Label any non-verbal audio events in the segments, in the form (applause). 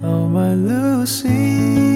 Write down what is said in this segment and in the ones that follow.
Oh, my Lucy.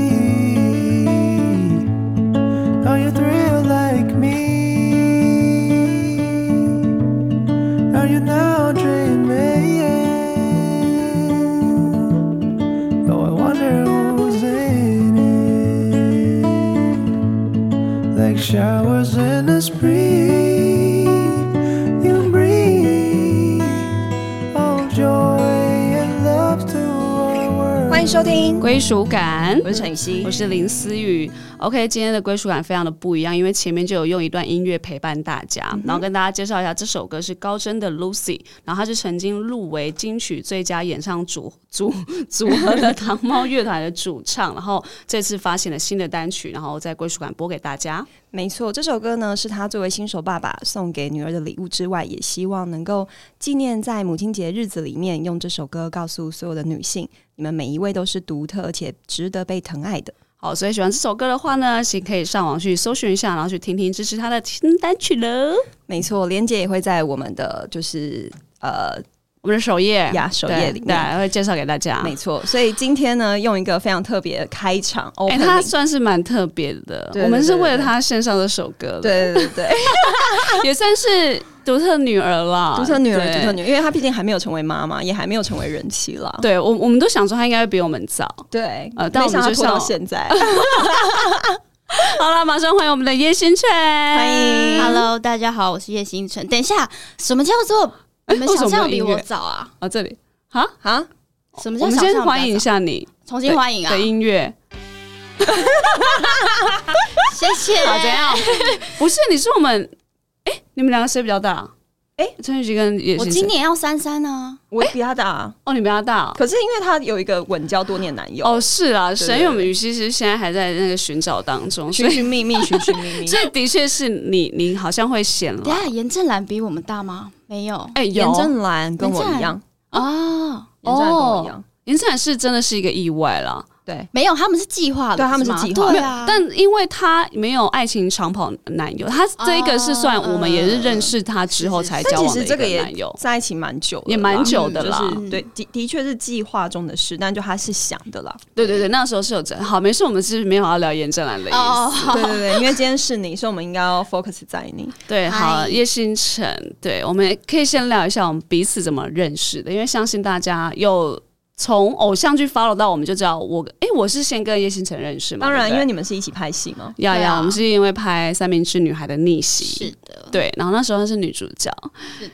收听，归属感，我是陈雨希我。是林思雨。OK，今天的归属感非常的不一样，因为前面就有用一段音乐陪伴大家，然后跟大家介绍一下这首歌是高真的 Lucy，然后它是曾经入围金曲最佳演唱组组 (laughs) 组合的糖猫乐团的主唱，然后这次发行了新的单曲，然后在归属感播给大家。没错，这首歌呢是他作为新手爸爸送给女儿的礼物之外，也希望能够纪念在母亲节日子里面，用这首歌告诉所有的女性，你们每一位都是独特而且值得被疼爱的。好，所以喜欢这首歌的话呢，请可以上网去搜寻一下，然后去听听支持他的新单曲了。没错，连接也会在我们的就是呃我们的首页呀首对页里对，面。会介绍给大家。没错，所以今天呢，用一个非常特别的开场哎、他算是蛮特别的。对对我们是为了他献上这首歌的，，对对对对，(laughs) 也算是独特女儿啦，独特女儿，对独特女儿，因为她毕竟还没有成为妈妈，也还没有成为人妻啦。对我，我们都想说她应该会比我们早。对，呃但我们就没想到拖到现在，(laughs) 好了，马上欢迎我们的叶星辰，欢欢迎 Hello，大家好，我是叶星辰。等一下，什么叫做你们想象比我早啊？啊，这里啊，啊，什么我们先欢迎一？下你重新欢迎啊的！音乐。(laughs) 谢谢。好，怎样？不是，你是我们，哎、你们两个谁比较大？哎陈雨琪跟叶我。今年要三三呢。我比他大啊。哦，你比他大哦。可是因为他有一个稳交多年男友，哦，是啊，是对因为我们雨熙是现在还在那个寻找当中，寻寻觅觅，寻寻觅觅。(laughs) 所以的确是你，你好像会显了等一。下，严正兰比我们大吗？没有。哎、有。严正兰跟我一样，啊，严正兰跟我一样，严正兰是真的是一个意外啦，对，没有，他们是计划的，对他们是吗计划对啊。但因为他没有爱情长跑男友，他这一个是算哦我们也是认识他之后才交往的一实这个男友。在一起蛮久，也蛮久的啦就是对的的确是计划中的事，但就他是想的啦。对对对，那时候是有真好，没事，我们是没有要聊严正兰的意思。哦，(laughs) 对对对，因为今天是你，所以我们应该要 focus 在你。对，好，嗨叶星辰，对，我们可以先聊一下我们彼此怎么认识的，因为相信大家有从偶像剧 follow 到我们就知道我，哎，我是先跟叶星辰认识嘛，当然，因为你们是一起拍戏嘛，呀呀，啊。我们是因为拍《三明治女孩的逆袭》，是的，对，然后那时候她是女主角，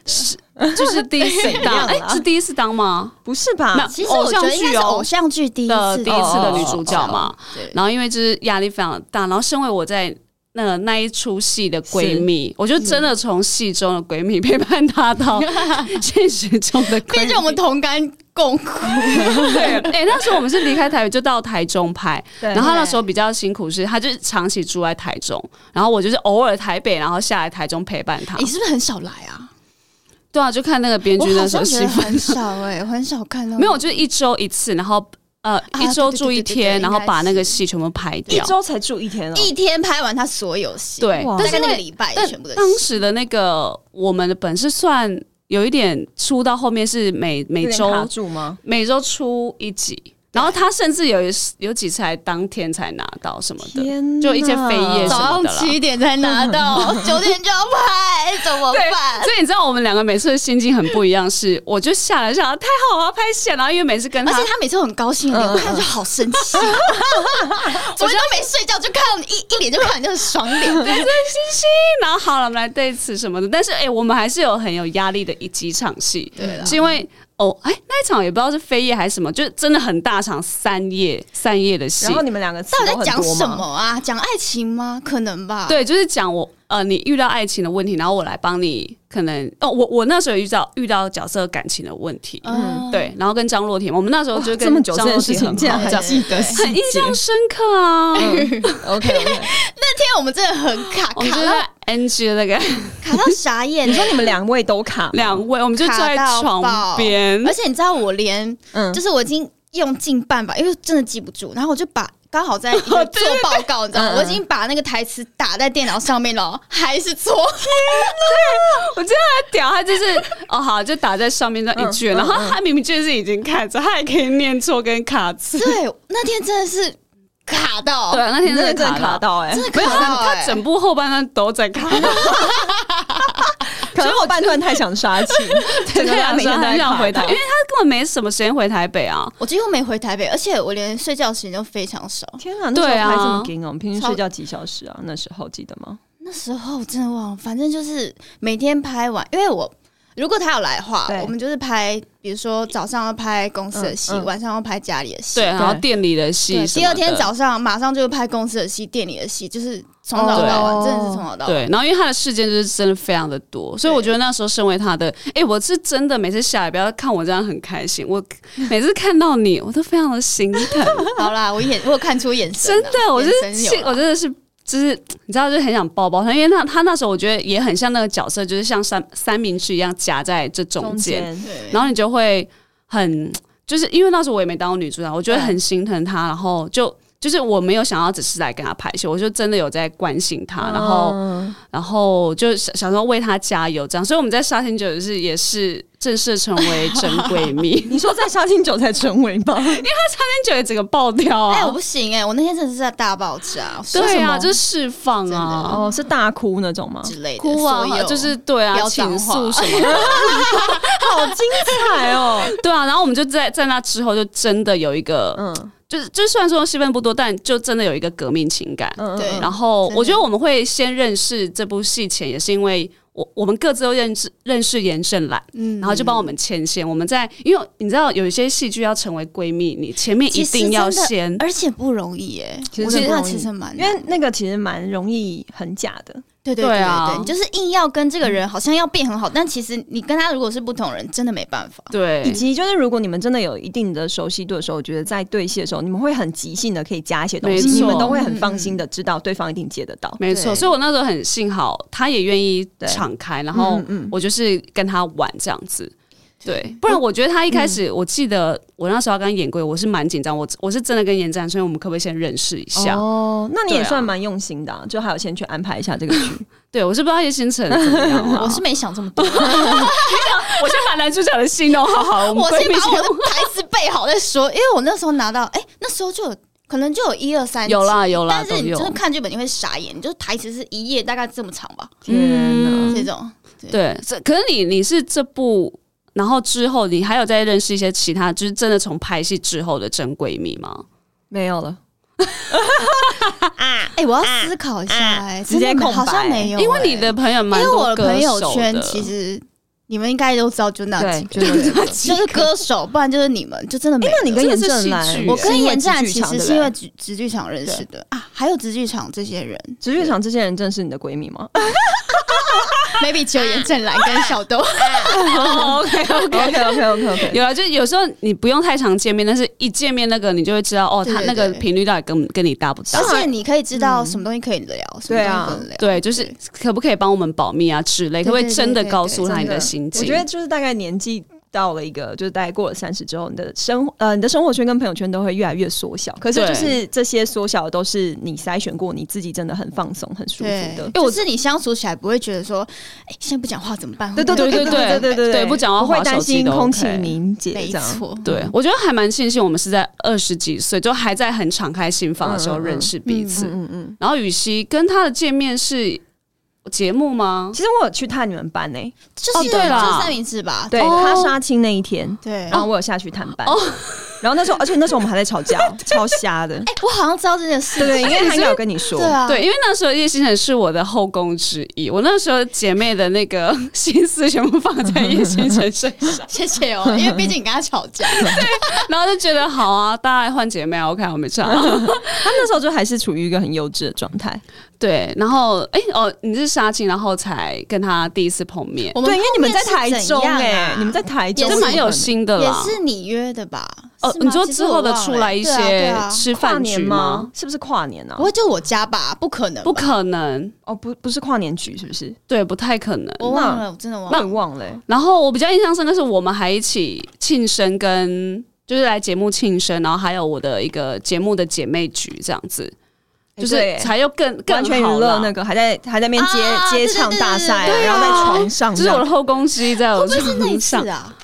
是的。就是第一次当，(laughs) 哎、样啦是第一次当吗？不是吧？那？其实我觉得应偶像剧第一次的第一次的女哦主角嘛，对，然后因为就是压力非常大，然后身为我在那个那一出戏的闺蜜，我就真的从戏中的闺蜜陪伴她到 (laughs) 现实中的闺蜜。毕竟我们同甘共苦。对，哎、那时候我们是离开台北就到台中拍，对然后那时候比较辛苦是，她就是长期住在台中，然后我就是偶尔台北，然后下来台中陪伴她你。是不是很少来啊？对啊，就看那个编剧那时候戏份很少哎，我很少看到。(laughs) 没有，就是一周一次，然后呃啊一周住一天，然后把那个戏全部拍掉一。周才住一天哦。一天拍完他所有戏，对哇，大概但是那个礼拜全部的。当时的那个我们的本是算有一点出到后面是每每周住吗？每周出一集，然后他甚至有一有几次还当天才拿到什么的，就一些飞页什早上么的啦。七点才拿到，(laughs) 九点就要拍，怎么办？(laughs) 所以你知道我们两个每次的心境很不一样，是我就下来想太好，我要拍戏了，然后因为每次跟他而且他每次都很高兴我看着就好生气。(laughs) 昨天都没睡觉，就看到你一一脸就看你就是爽脸。对，星星，然后好了，我们来对此什么的。但是哎、我们还是有很有压力的一几场戏，对是因为哦，哎、那一场也不知道是飞页还是什么，就是真的很大场，三页三页的戏然。后你们两个到底在讲什么啊？讲爱情吗？可能吧。，对，就是讲我呃，你遇到爱情的问题，然后我来帮你，可能哦，我我那时候有遇到遇到角色感情的问题，嗯，对，然后跟张若婷，我们那时候就跟这么久这张若件事情，婷很好竟然还对记得很印象深刻啊。(laughs) OK (laughs) 那天我们真的很卡，我们就卡到在 NG 的那个卡到傻眼。你说你们两位都卡，两位，我们就坐在床边而，且你知道我连嗯就是我已经用尽办法，因为真的记不住，然后我就把刚刚好在 (laughs) 做报告，你知道吗？我已经把那个台词打在电脑上面了，还是错。我真的很屌，他就是哦好，就打在上面那一句，然后他明明就是已经看着，他还可以念错跟卡词。对，那天真的是卡到，对，那天真的真的卡卡到，到哎、真的卡到欸他整部后半段都在卡。到，可能我半段太想杀青，整 (laughs) 个对，人每天想回台，因为他根本没什么时间回台北啊。我几乎没回台北，而且我连睡觉时间都非常少。天哪，那时候对啊。么紧哦，我们平均睡觉几小时啊？那时候记得吗？那时候真的忘了，反正就是每天拍完，因为我如果他有来的话，我们就是拍，比如说早上要拍公司的戏，嗯嗯。晚上要拍家里的戏。对，然后店里的戏第二天早上马上就拍公司的戏、店里的戏，就是从早到晚，哦真的是从早到晚。对，然后因为他的事件就是真的非常的多，所以我觉得那时候身为他的，哎、我是真的每次下来不要看我这样很开心，我 (laughs) 每次看到你，我都非常的心疼，(laughs) 好啦，我眼我有看出眼神啊，真的，我就是我真的是。就是你知道，就很想抱抱他，因为他他那时候我觉得也很像那个角色，就是像三三明治一样夹在这中间，对，然后你就会很，就是因为那时候我也没当过女主角，我觉得很心疼他，然后就就是我没有想要只是来跟他拍戏，我就真的有在关心他，然后嗯然后就想想说为他加油这样，所以我们在沙田酒也是也是正式成为真闺蜜，(laughs) 你说在沙青酒才成为吗？沙田酒也整个爆掉啊！哎，我不行哎，我那天真的是在大爆炸，说对啊，就是释放啊，哦，是大哭那种吗？之类的，哭啊就是对啊，不要倾脏话诉什么的，(laughs) 好精彩哦！(laughs) 对啊，然后我们就在在那之后就真的有一个，嗯就是就虽然说戏份不多，但就真的有一个革命情感。嗯，对然后我觉得我们会先认识这部戏前，也是因为我我们各自都认识认识严正兰，嗯然后就帮我们牵线。我们在因为你知道有一些戏剧要成为闺蜜，你前面一定要先。而且不容易哎，其实我觉得它真的不容易其实蛮因为那个其实蛮容易很假的，对对对对啊，你就是硬要跟这个人好像要变很好，但其实你跟他如果是不同人，真的没办法。对以，及就是如果你们真的有一定的熟悉度的时候，我觉得在对戏的时候，你们会很即兴的可以加一些东西，你们都会很放心的知道对方一定接得到。没错。所以我那时候很幸好，他也愿意对敞开，然后我就是跟他玩这样子。对，不然我觉得他一开始，我记得我那时候要跟他演过，我是蛮紧张，我我是真的跟严战，所以我们可不可以先认识一下？哦，那你也算蛮用心的、啊，就还有先去安排一下这个剧。(laughs) 对我是不知道叶星辰怎么样啊，我是没想这么多，(laughs) 我先把男主角的戏弄好好，我我先把我的台词背好再说，因为我那时候拿到，哎、那时候就有可能就有一二三有啦有啦但是你都有。真的看剧本你会傻眼，你就是台词是一页大概这么长吧，天哪！这种对，这可是你你是这部，然后之后你还有再认识一些其他，就是真的从拍戏之后的真闺蜜吗？没有了，(laughs) 哎、我要思考一下、哎、直接好像没有、因为你哎的朋友蛮因为我的朋友圈其实你们应该都知道，就那对几，个，就是那个。就是歌手，不然就是你们，就真的没有。那你跟严正来我跟严战其实是因为直直剧场认识的。啊，还有直剧场这些人。直剧场这些人正是你的闺蜜吗？(laughs)，maybe 只有严正兰跟小豆。OK (laughs) OK。OK OK OK OK，有啊，就有时候你不用太常见面，但是一见面那个你就会知道哦，他那个频率到底跟跟你搭不搭而。且你可以知道什么东西可以聊，什么对啊。对，就是可不可以帮我们保密啊之类？可不可以真的告诉他你的心情？我觉得就是大概年纪到了一个，就是大概过了三十之后，你的生活呃你的生活圈跟朋友圈都会越来越缩小。可是就是这些缩小的都是你筛选过，你自己真的很放松、很舒服的。因为我是你相处起来不会觉得说，哎，现在不讲话怎么办？对对对对对对对对对不讲话会担心空气凝结没。错，对，我觉得还蛮庆幸我们是在二十几岁，就还在很敞开心房的时候认识彼此。嗯嗯，然后雨熙跟他的见面是节目吗？其实我有去探你们班呢、就是哦对了就是三明治吧？对、哦他杀青那一天，对。然后我有下去探班，然后那时候，而且那时候我们还在吵架，(laughs) 超瞎的。哎，我好像知道这件事。对对，因为他应该有跟你说，对啊，对，因为那时候叶星辰是我的后宫之一，我那时候姐妹的那个心思全部放在叶星辰身上，(laughs) 谢谢哦，因为毕竟你跟他吵架。对然后就觉得好啊，大家来换姐妹啊，OK，我没差。(laughs) 他那时候就还是处于一个很幼稚的状态。对，然后哎、哦，你是杀青，然后才跟他第一次碰面，我们对，因为你们在台中哎、哎、你们在台中也是这蛮有心的也。是你约的吧？哦，你说之后的出来一些啊吃饭局吗？？是不是跨年啊不？会就我家吧？不可能，不可能，哦，不，不是跨年局，是不是？对，不太可能。我忘了，我真的忘忘了欸、然后我比较印象深刻是我们还一起庆生跟就是来节目庆生，然后还有我的一个节目的姐妹局这样子，就是对才又更更完全娱乐那个还在还在那边接、啊接唱大赛，然后在床上。就是我的后宫戏在我床上，啊？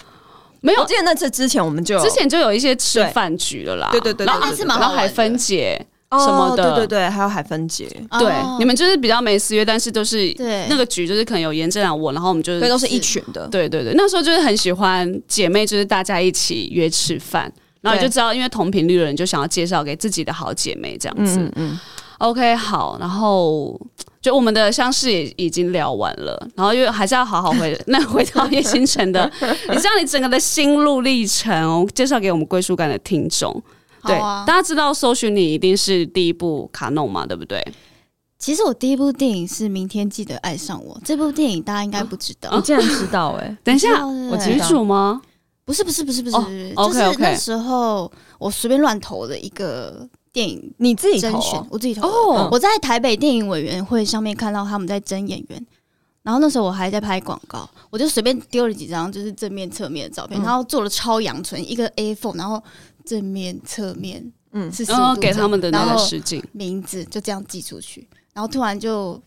没有我记得那次之前我们就有之前就有一些吃对饭局了啦，对对对对然后那次蛮好玩的然后海芬姐哦什么的对对对，还有海芬姐，对哦，你们就是比较没私约，但是都是对那个局就是可能有严正啊我，然后我们就是都是一群的。对对对，那时候就是很喜欢姐妹，就是大家一起约吃饭，然后就知道，因为同频率的人就想要介绍给自己的好姐妹这样子。嗯嗯，OK，好，然后就我们的相识也已经聊完了，然后又还是要好好回 (laughs) 那回到叶星辰的，(laughs) 你知道你整个的心路历程，我介绍给我们归属感的听众。对，啊大家知道搜寻你一定是第一部卡弄嘛，对不对？其实我第一部电影是《明天记得爱上我》，这部电影大家应该不知道。(laughs) 你竟然知道哎，等一下，我女我知道主吗？不是不是不是不是，就是那时候我随便乱投的一个电影你自己投甄选哦，我自己投的。哦我在台北电影委员会上面看到他们在争演员，然后那时候我还在拍广告，我就随便丢了几张就是正面侧面的照片，嗯然后做了超阳春一个 A4，然后正面侧面嗯是然后给他们的那个然后试镜名字就这样寄出去，然后突然就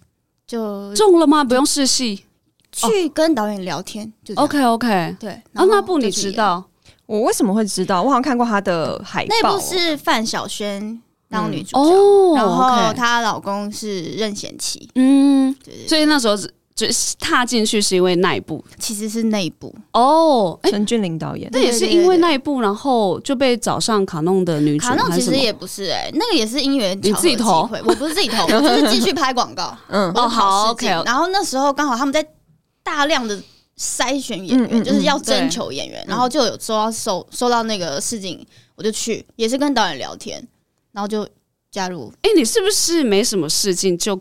就中了吗？不用试戏。去跟导演聊天，就这样 OK OK，对，啊，然后那部你？知道？我为什么会知道？我好像看过她的海报。哦。那部是范晓萱当女主角，哦然后她老公是任贤齐，嗯，所以那时候只就是踏进去是因为那一部。其实是那一部，哦，哎、陈俊霖导演。那也是因为那一部，然后就被找上卡弄的女主，卡弄其实也不是哎、那个也是因缘你自己投？巧合机会我不是自己投，(laughs) 我就是继续拍广告。嗯。哦好 OK 然后那时候刚好他们在大量的筛选演员，嗯嗯就是要嗯征求演员，然后就有收到收收到那个试镜，我就去，也是跟导演聊天，然后就加入，哎、你是不是没什么试镜就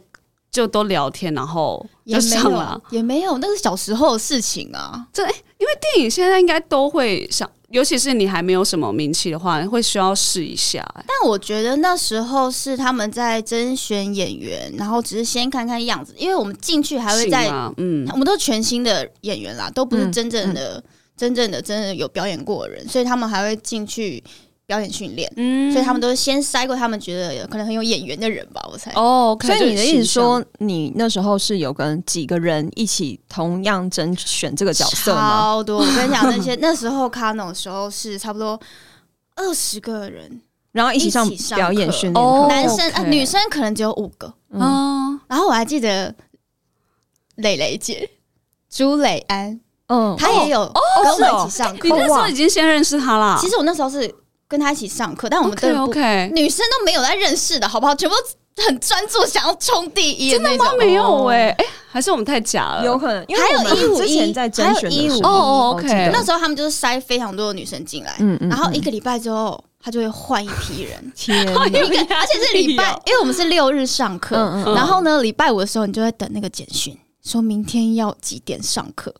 就都聊天，然后就也没有上了？也没有，那是小时候的事情啊。这因为电影现在应该都会想，尤其是你还没有什么名气的话，会需要试一下、哎但我觉得那时候是他们在甄选演员，然后只是先看看样子，因为我们进去还会在嗯我们都是全新的演员啦，都不是嗯真正的、真正的、真的有表演过的人，所以他们还会进去表演训练，嗯所以他们都是先筛过他们觉得可能很有演员的人吧，我猜。哦所以你的意思就是说，你那时候是有跟几个人一起同样甄选这个角色吗？超多！我跟你讲，那些 (laughs) 那时候卡农的时候是差不多二十个人，然后一起上表演课训练课哦男生、啊女生可能只有五个。嗯嗯，然后我还记得蕾蕾姐朱蕾安，嗯，她也有跟我们一起上课。你那时候已经先认识他啦。其实我那时候是跟他一起上课，但我们不 OK，女生都没有在认识的好不好？全部都很专注，想要冲第一的那种。没有哎、哎、还是我们太假了。有可能，因为还有我们151之前在甄选的时候，还有一五哦哦 OK 那时候他们就是筛非常多的女生进来，嗯嗯然后一个礼拜之后，他就会换一批人。(laughs) 天哪，一个，而且是礼拜，(laughs) 因为我们是六日上课，嗯嗯嗯然后呢，礼拜五的时候你就会等那个简讯，说明天要几点上课。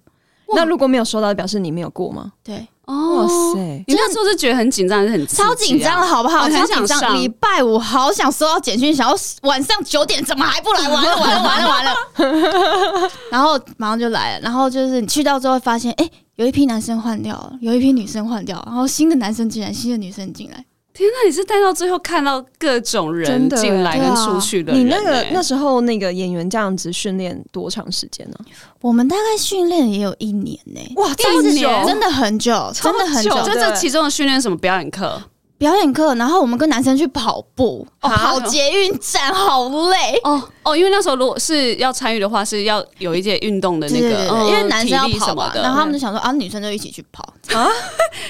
那如果没有收到，表示你没有过吗？对，哦，哇塞，你那时候是觉得很紧张，还是很啊超紧张的好不好？超紧张！想礼拜五好想收到简讯，想要晚上九点怎么还不来？完了完了完了完了！(laughs) 然后马上就来了，然后就是你去到之后发现，哎、有一批男生换掉了，有一批女生换掉了，然后新的男生进来，新的女生进来。天哪，你是待到最后看到各种人进来跟出去的人、你那个哎那时候那个演员这样子训练多长时间呢？我们大概训练也有一年呢、哇，这么久真的很久，真的很久。就这其中的训练什么表演课？表演课，然后我们跟男生去跑步，跑捷运站，好累。哦哦，因为那时候如果是要参与的话，是要有一些运动的那个，因为男生要跑嘛，什么的。然后他们就想说啊，女生就一起去跑。啊，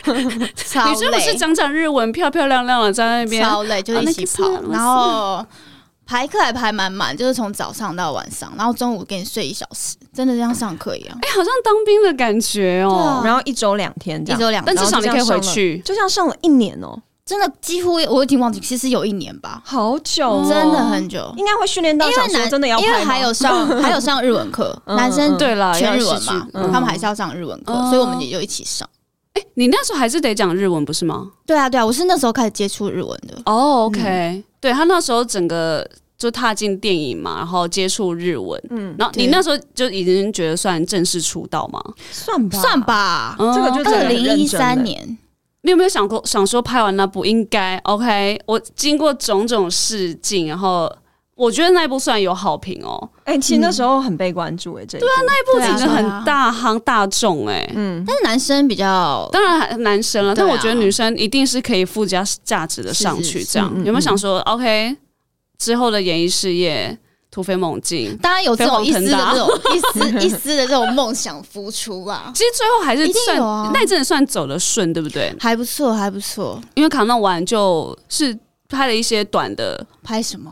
(laughs) 超女生不是累，讲讲日文，漂漂亮亮的在那边，超累，就一起跑。然后排课还排满满，就是从早上到晚上，然后中午给你睡一小时，真的就像上课一样，哎、好像当兵的感觉哦。然后一周两天这样，一周两天，但至少你可以回去。就像上了一年哦，真的几乎我已经忘记，其实有一年吧，好久哦，真的很久。应该会训练到想说因为男真的要因为还有上 (laughs) 还有上日文课，嗯男生对了全日文嘛，嗯。他们还是要上日文课，哦。所以我们也就一起上。哎你那时候还是得讲日文，不是吗？对啊，对啊，我是那时候开始接触日文的。哦，OK，、对他那时候整个就踏进电影嘛，然后接触日文，嗯，然后你那时候就已经觉得算正式出道吗？算吧，算，吧，嗯。这个就真的二零一三年，你有没有想过想说拍完那部应该 OK？我经过种种试镜，然后我觉得那一部算有好评哦，哎、其实那时候很被关注哎、这对啊，那一部对啊整个很大夯大众哎、嗯，但是男生比较当然男生了，但我觉得女生一定是可以附加价值的上去。是是是。这样。有没有想说，OK 之后的演艺事业突飞猛进？当然有这种一丝的这种 (laughs) 一丝一丝的这种梦想浮出吧，(laughs) 其实最后还是算、那一阵子算走的顺，对不对？还不错，还不错。因为卡弄完就是拍了一些短的，拍什么？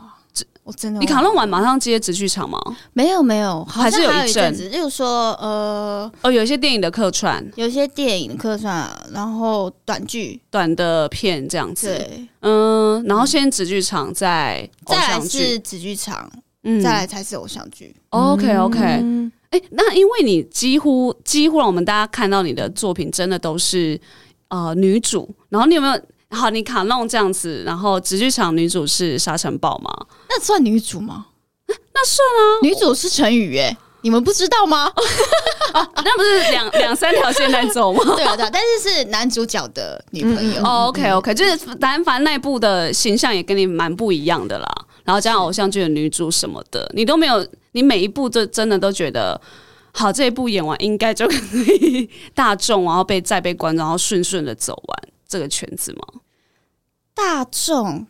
我真的你卡弄完马上接直剧场吗？没有没有，好还是像有有一阵子，例如说呃，哦，有一些电影的客串，有一些电影的客串，然后短剧，短的片这样子。对，嗯，然后先直剧场，再偶再来，是紫剧场，嗯再来才是偶像剧。OK OK，嗯哎、那因为你几乎几乎让我们大家看到你的作品，真的都是呃女主，然后你有没有好你卡弄这样子，然后直剧场女主是沙尘暴吗？那算女主吗？那算啊，女主是陈宇耶，你们不知道吗？(laughs) 那不是两两三条线在走吗？(laughs) 对啊对啊，但是是男主角的女朋友。哦、o k OK，就是但凡那部的形象也跟你蛮不一样的啦，然后加上偶像剧的女主什么的，你都没有，你每一部都真的都觉得。好，这一部演完应该就可以大众，然后被再被观众，然后顺顺的走完这个圈子吗？大众，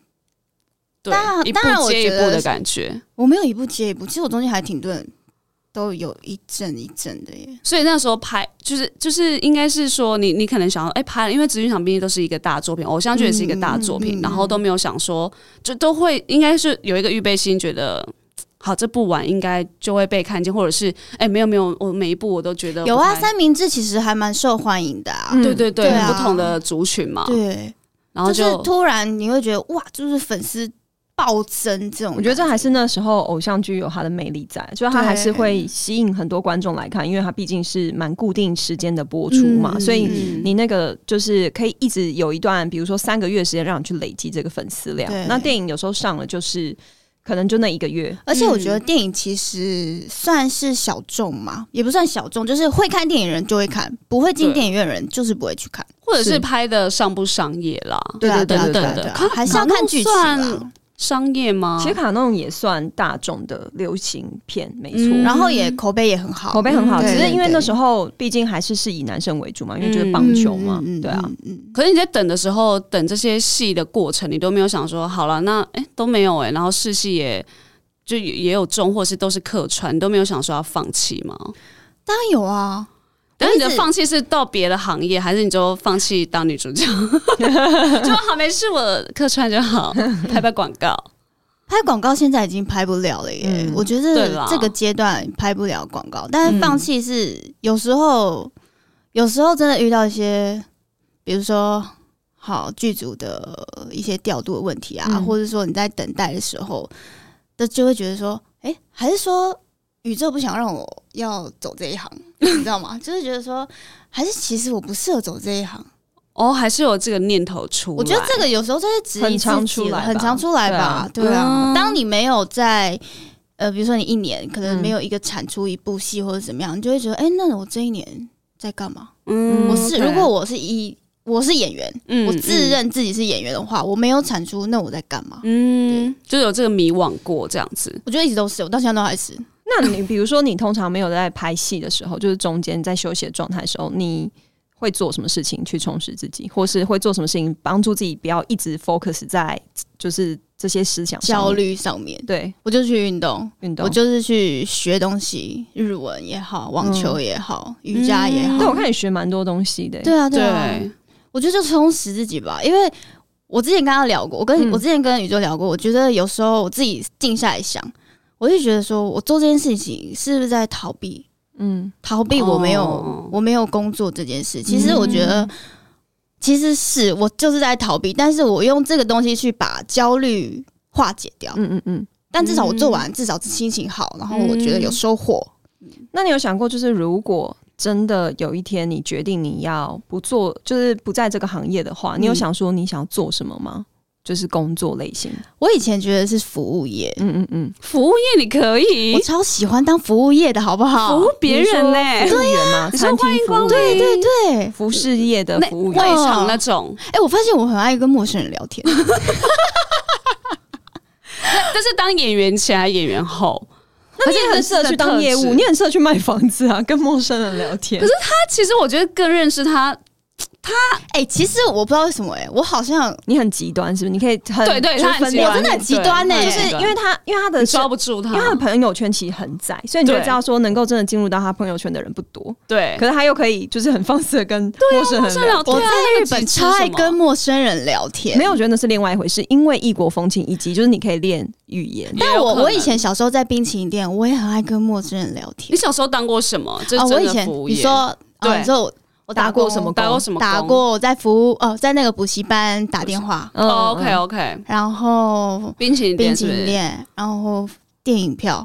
对一部当然我接一步的感觉。我没有一步接一步，其实我中间还挺多人都有一阵一阵的耶。所以那时候拍，就是就是应该是说你，你可能想要哎、拍了，因为直剧场毕竟都是一个大作品，偶像剧也是一个大作品，嗯嗯嗯然后都没有想说，就都会应该是有一个预备心，觉得好这部完应该就会被看见，或者是哎、没有没有，我每一部我都觉得有啊，三明治其实还蛮受欢迎的啊。嗯对对对，不同的族群嘛，对，然后就是突然你会觉得哇，就是粉丝暴增这种。我觉得这还是那时候偶像剧有它的魅力在，就是它还是会吸引很多观众来看，因为它毕竟是蛮固定时间的播出嘛，嗯所以嗯你那个就是可以一直有一段，比如说三个月时间让你去累积这个粉丝量。那电影有时候上了就是可能就那一个月，而且我觉得电影其实算是小众嘛，也不算小众，就是会看电影人就会看，不会进电影院的人就是不会去看。或者是是拍的上不商业啦，对啊，对啊，对还是要看剧情。商业吗？其实卡弄也算大众的流行片，没错。嗯然后也口碑也很好，口碑很好，嗯只是因为那时候候毕竟还是是以男生为主嘛，因为就是棒球嘛，对啊，，嗯可是你在等的时候，等这些戏的过程，你都没有想说，好了，那哎、都没有哎、然后试戏也就也也有中，或是都是客串，你都没有想说要放弃吗？当然有啊。但是你的放弃是到别的行业，还是你就放弃当女主角？(laughs) 就好没事，我客串就好，(laughs) 拍拍广告。拍广告现在已经拍不了了耶，嗯我觉得这个阶段拍不了广告，但是嗯放弃是有时候，有时候真的遇到一些，比如说好剧组的一些调度的问题啊，嗯或者说你在等待的时候，那就会觉得说，哎、还是说宇宙不想让我要走这一行，你知道吗？(laughs) 就是觉得说，还是其实我不适合走这一行。哦，还是有这个念头出来。我觉得这个有时候就是质疑很常自己出来吧很常出来吧？对啊对啊，嗯当你没有在呃，比如说你一年可能嗯没有一个产出一部戏或者怎么样，你就会觉得，哎、那我这一年在干嘛？嗯我是如果我是一我是演员，嗯我自认自己是演员的话，我没有产出，那我在干嘛？嗯，就有这个迷惘过这样子。我觉得一直都是，我到现在都还是。那你比如说，你通常没有在拍戏的时候，就是中间在休息的状态的时候，你会做什么事情去充实自己，或是会做什么事情帮助自己不要一直 focus 在就是这些思想上焦？虑上面，对，我就去运动，运动。我就是去学东西，日文也好，网球也好，瑜伽也好。对我看你学蛮多东西的、对啊，对啊，对，我觉得就充实自己吧，因为我之前跟他聊过，我跟、嗯。我之前跟宇宙聊过，我觉得有时候我自己静下来想，我就觉得说我做这件事情是不是在逃避？嗯，逃避我没有、哦我没有工作这件事。其实我觉得，其实是我就是在逃避，但是我用这个东西去把焦虑化解掉。嗯嗯嗯。但至少我做完，至少心情好，然后我觉得有收获。那你有想过，就是如果真的有一天你决定你要不做，就是不在这个行业的话，你有嗯想说你想要做什么吗？就是工作类型？我以前觉得是服务业，嗯嗯嗯，服务业你可以。我超喜欢当服务业的，好不好？服务别人呢、你说服务员吗？你欢迎光临。对对对，服饰业的服务外，场那种，哎、我发现我很爱跟陌生人聊天，(laughs) 但是当演员前还是演员后？那你也很适合去当业务，你很适合去卖房子啊，跟陌生人聊天。可是他其实我觉得更认识他，哎、其实我不知道为什么、哎，我好像你很极端，是不是？你可以很对对，他很极端，我真的很极端欸就是因为他，因为他的抓不住他，因为他的朋友圈其实很窄，所以你就知道说，能够真的进入到他朋友圈的人不多。对可是他又可以就是很放肆的跟陌生人聊。天我在日本超爱跟陌生人聊天，没有，我觉得那是另外一回事，因为异国风情，以及就是你可以练语言。但我我以前小时候在冰淇淋店，我也很爱跟陌生人聊天你。小时候当过什么？这哦，是我以前你说，对哦，你说我我打过什么打过什么工？打过我在服务哦，在那个补习班打电话，？OK OK，然后冰淇？淋店，然后电影票，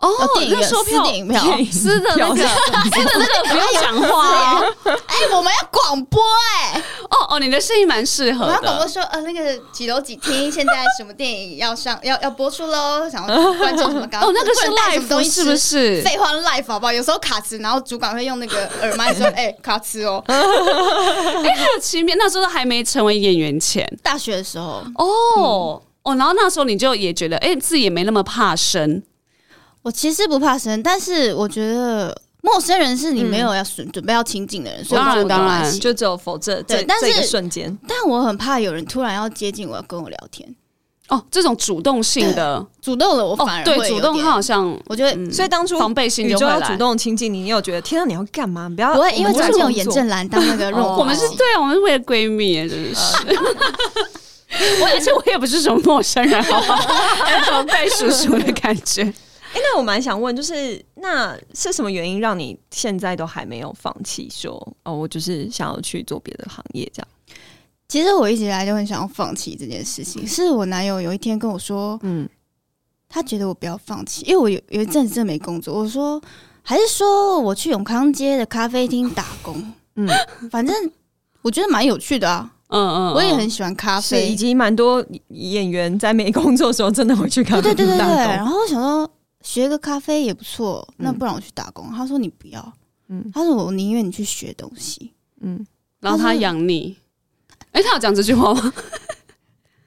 哦哦，电影院票撕电影票 (laughs) 撕的那个，票 (laughs) 撕的那个不要讲话哦。(laughs) 哎，我们要广播哎，哦哦，你的声音蛮适合我们要广播。说呃那个几楼几厅现在什么电影要上要要播出喽，想要观众什么刚哦，那个是不能带什么 live 东西是不？是？废话，live 好不好？有时候卡词，然后主管会用那个耳麦说：“哎、卡词哦。前面那时候还没成为演员前”大学的时候，哦哦，然后那时候你就也觉得，哎，自己也没那么怕生我其实不怕生，但是我觉得陌生人是你没有要准准备要亲近的人，所以当然我就不当然就只有否这这对但是这个瞬间，但我很怕有人突然要接近我，要跟我聊天，哦，这种主动性的主动的我哦反而，对，会主动点他好像我觉得嗯所以当初防备心宇就会来。宙要主动亲近你，你有觉得天啊，你要干嘛？不要不会，因为我们在中间有严正兰当那个 (laughs) 润滑哦我们是剂 (laughs) 对啊，我们是为了闺蜜，真的是。(laughs) 我而且我也不是什么陌生人，好不好？有什么被叔叔的感觉？哎、那我蛮想问，就是那是什么原因让你现在都还没有放弃说哦，我就是想要去做别的行业这样？其实我一直以来就很想要放弃这件事情，是我男友有一天跟我说，嗯，他觉得我不要放弃，因为我有有一阵子没工作。我说，还是说我去永康街的咖啡厅打工，嗯，(laughs) 反正我觉得蛮有趣的啊。嗯嗯，我也很喜欢咖啡以，及蛮多演员在没工作的时候真的会去咖啡对对对对对。厅打工。然后我想说学个咖啡也不错，那嗯不然我去打工。他说你不要，嗯他说我宁愿你去学东西。嗯，然后他养你。哎，他有讲这句话吗？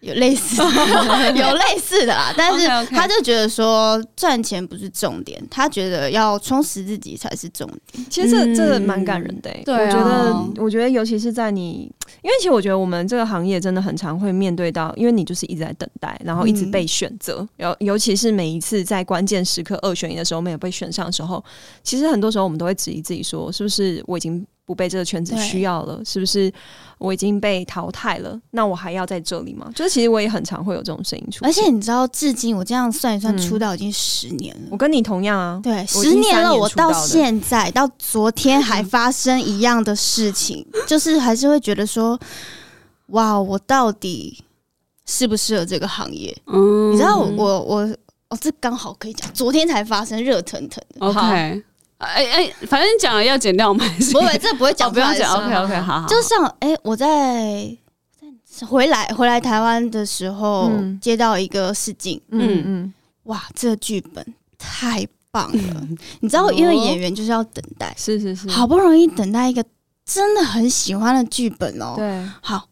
有类似，(laughs) 有类似的啦，但是他就觉得说赚钱不是重点，他觉得要充实自己才是重点。其实这嗯这蛮感人的、欸。对啊我觉得，我觉得尤其是在你，因为其实我觉得我们这个行业真的很常会面对到，因为你就是一直在等待，然后一直被选择，尤、尤其是每一次在关键时刻二选一的时候没有被选上的时候，其实很多时候我们都会质疑自己说，是不是我已经不被这个圈子需要了？是不是我已经被淘汰了？那我还要在这里吗？就是其实我也很常会有这种声音出现，而且你知道，至今我这样算一算，嗯出道已经十年了。我跟你同样啊，对，十年了，我到现在到昨天还发生一样的事情，(laughs) 就是还是会觉得说，哇，我到底适不适合这个行业？嗯你知道我我我哦，这刚好可以讲，昨天才发生，热腾腾的。OK。哎哎，反正讲了要剪掉吗？不会，这不会哦，讲不用讲。OK OK，好好。就像哎、我在在回来回来台湾的时候，嗯接到一个试镜，嗯嗯，哇，这个剧本太棒了！你知道，因为演员就是要等待，是是是，好不容易等待一个真的很喜欢的剧本哦。对，好，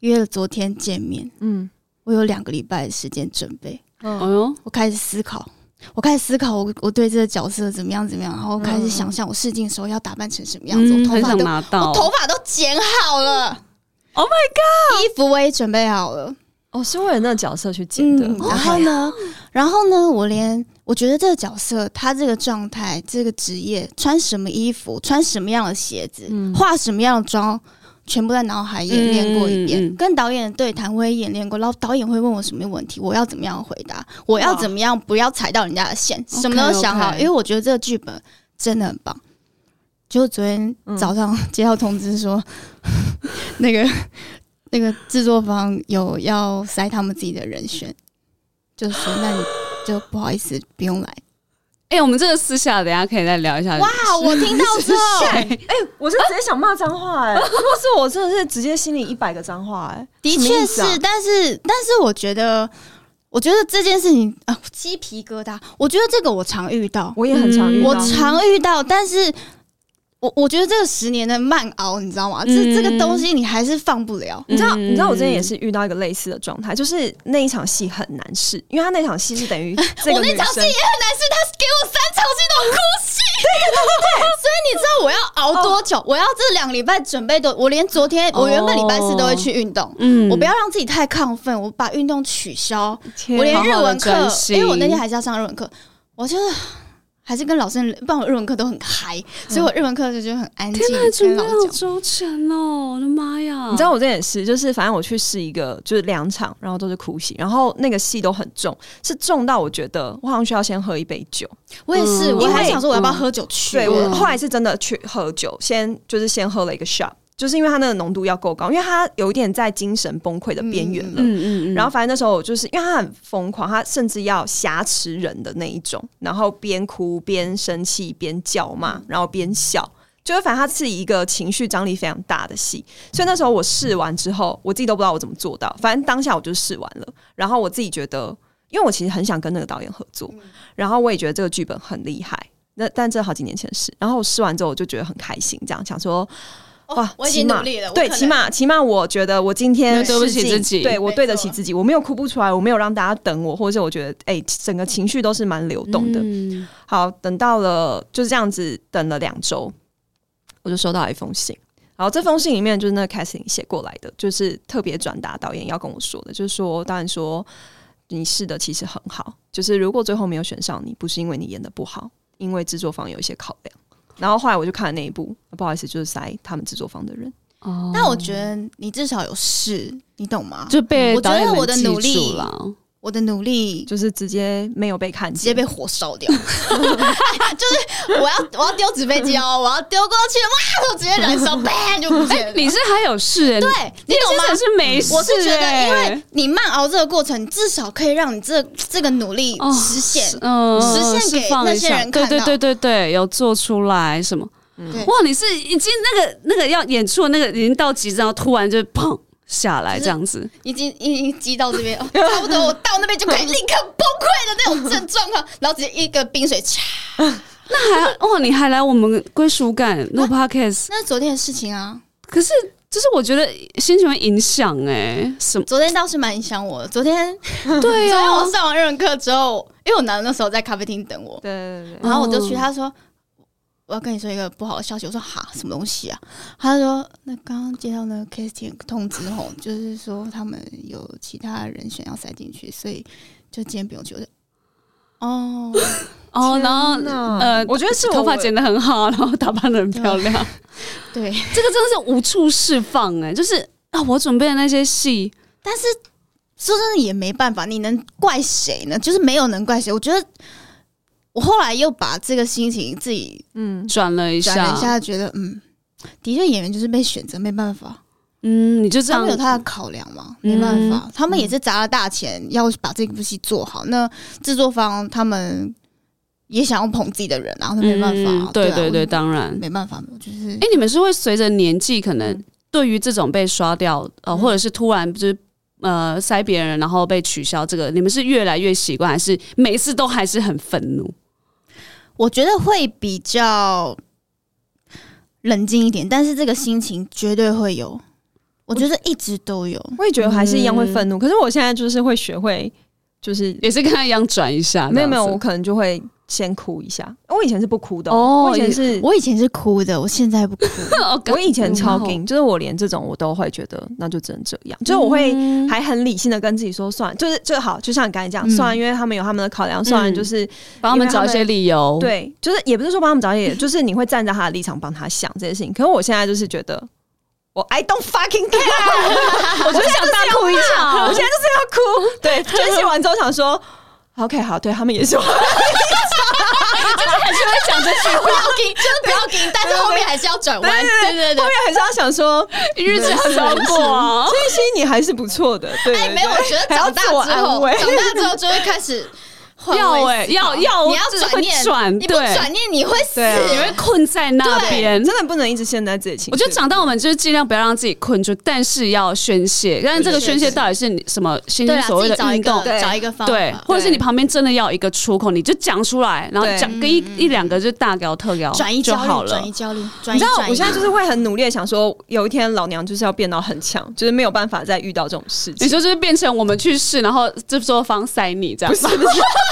约了昨天见面，嗯我有两个礼拜的时间准备，嗯哎呦，我开始思考。我开始思考我我对这个角色怎么样怎么样，然后开始想象我试镜的时候要打扮成什么样子，嗯，我头发都我。头发都剪好了 (gasps) Oh my god，衣服我也准备好了。哦，是为了那个角色去剪的，嗯，然后呢，然后呢，我连我觉得这个角色他这个状态、这个职业，穿什么衣服、穿什么样的鞋子、嗯化什么样的妆，全部在脑海演练过一遍。嗯嗯嗯跟导演的对谈我也演练过，然后导演会问我什么问题，我要怎么样回答，我要怎么样不要踩到人家的线，什么都想好。因为我觉得这个剧本真的很棒。就昨天早上接到通知说，(laughs) 那个那个制作方有要塞他们自己的人选，就说那你就不好意思不用来。哎、我们这个私下等一下可以再聊一下。哇，我听到之后，哎、我是直接想骂脏话哎、(laughs) 如果是我，真的是直接心里一百个脏话哎、的确是但是但是我觉得，我觉得这件事情啊，鸡皮疙瘩。我觉得这个我常遇到，我也很常遇到。我常遇到，但是我我觉得这个十年的慢熬，你知道吗？这嗯。这个东西你还是放不了。你知道，嗯。你知道我之前也是遇到一个类似的状态，就是那一场戏很难试，因为他那场戏是等于 (laughs) 我那场戏生也很难试他给我三场戏都哭戏，(laughs) 对对对对，所以你知道我要熬多久？我要这两个礼拜准备多，我连昨天我原本礼拜四都会去运动，嗯。我不要让自己太亢奋，我把运动取消，我连日文好好课因为我那天还是要上日文课，我就是。还是跟老师，不然我日文课都很嗨，所以我日文课就就很安静天哪，，准备好。周全哦！我的妈呀！你知道我之前也是，就是反正我去试一个，就是两场，然后都是哭戏，然后那个戏都很重，是重到我觉得我好像需要先喝一杯酒。我也是，嗯我还想说我要不要喝酒去？对我嗯后来是真的去喝酒，先就是先喝了一个 shot，就是因为它那个浓度要够高，因为他有一点在精神崩溃的边缘了。嗯嗯嗯，然后反正那时候我就是因为他很疯狂，他甚至要挟持人的那一种，然后边哭边生气边叫骂，然后边笑，就是反正他是一个情绪张力非常大的戏。所以那时候我试完之后，我自己都不知道我怎么做到，反正当下我就试完了，然后我自己觉得，因为我其实很想跟那个导演合作，然后我也觉得这个剧本很厉害。那但这好几年前的事，然后我试完之后我就觉得很开心，这样想说。哇，哦我已经起码努力了对，起码起码，我觉得我今天对不起自己对我对得起自己，我没有哭不出来，我没有让大家等我，或者是我觉得哎、整个情绪都是蛮流动的。嗯好，等到了就是这样子，等了两周，我就收到一封信。然后这封信里面就是那个 casting 写过来的，就是特别转达导演要跟我说的，就是说导演说你试的其实很好，就是如果最后没有选上你，不是因为你演的不好，因为制作方有一些考量。然后后来我就看了那一部，不好意思，就是塞他们制作方的人。哦但我觉得你至少有试，你懂吗？就被我觉得我的努力了。我的努力就是直接没有被看见，直接被火烧掉，(laughs) 就是我要我要丢纸飞机哦，我要丢过去，哇，就直接燃烧，砰就不见了。你是还有事、欸，对你懂吗是没事、我是觉得，欸因为你慢熬这个过程，至少可以让你这这个努力哦实现。嗯实现给那些下对对人看到对对对，有做出来什么？对哇，你是已经那个那个要演出的那个已经到极致，然后突然就砰下来这样子，已经已经积到这边，哦 (laughs) 差不多我到那边就可以立刻崩溃的那种症状况，(laughs) 然后直接一个冰水嚓。那还哦，你还来我们归属感录 podcast，那是昨天的事情啊，可是就是我觉得心情会影响哎、什么？昨天倒是蛮影响我的。昨天 (laughs) 对昨天呀、我上完日文课之后，因为我男的那时候在咖啡厅等我，对对对对，然后我就去，哦他说。我要跟你说一个不好的消息，我说哈，什么东西啊？他说那刚刚接到那个 casting 通知后，就是说他们有其他人选要塞进去，所以就今天不用去。我就哦，哦，然后天哪呃，我觉得是我头发剪得很好，然后打扮得很漂亮，对，(laughs) 这个真的是无处释放哎、就是啊，我准备的那些戏，但是说真的也没办法，你能怪谁呢？就是没有能怪谁。我觉得我后来又把这个心情自己嗯，转了一下，转了一下，觉得嗯，的确演员就是被选择，没办法，嗯，你就这样。他们有他的考量嘛，嗯。没办法，他们也是砸了大钱要把这部戏做好。那制作方他们也想要捧自己的人啊，那没办法啊、啊嗯对对对，我当然。没办法，我就是哎、你们是会随着年纪，可能嗯。对于这种被刷掉，呃，嗯。或者是突然就是呃塞别人，然后被取消，这个你们是越来越习惯，还是每一次都还是很愤怒？我觉得会比较冷静一点，但是这个心情绝对会有，我觉得一直都有。我也觉得还是一样会愤怒，可是我现在就是会学会，就是也是跟他一样转一下，没有没有，我可能就会先哭一下。我以前是不哭的哦，哦我以前是。我以前是哭的，我现在不哭。(laughs) 哦我以前超嗯硬，就是我连这种我都会觉得那就只能这样，就是我会嗯还很理性的跟自己说，算了，就是就好，就像你刚才讲，嗯算了，因为他们有他们的考量，算就是帮他们找一些理由，，对，就是也不是说帮他们找理由，(laughs) 就是你会站在他的立场帮他想这些事情。可是我现在就是觉得，我 I don't fucking care，(laughs) 我就想大哭一场，我现在就是要哭。对，宣泄完之后想说，OK，好，对他们也是我。(laughs) 还是会讲这句不要给，就是不要给，但是后面还是要转弯。对对对后面还是要想说，日子很难过啊。这些你还是不错的，对哎，没有，我觉得长大之后，长大之后就会开始换要哎、要要，你要转念，转，你不对，转念你会死。你会困在那边。真的不能一直陷在自己情绪。我觉得长大我们就是尽量不要让自己困住，但是要宣泄。但是这个宣泄到底是你什么心对啦，里所谓的运动，对找一个方法，对，或者是你旁边真的要有一个出口，你就讲出来，然后讲个一一两个就大聊特聊转移焦虑，就好了转。移焦虑，你知道我现在就是会很努力的想说，有一天老娘就是要变到很强，就是没有办法再遇到这种事情。你说就是变成我们去试，然后这桌方塞你这样，不是不是 (laughs)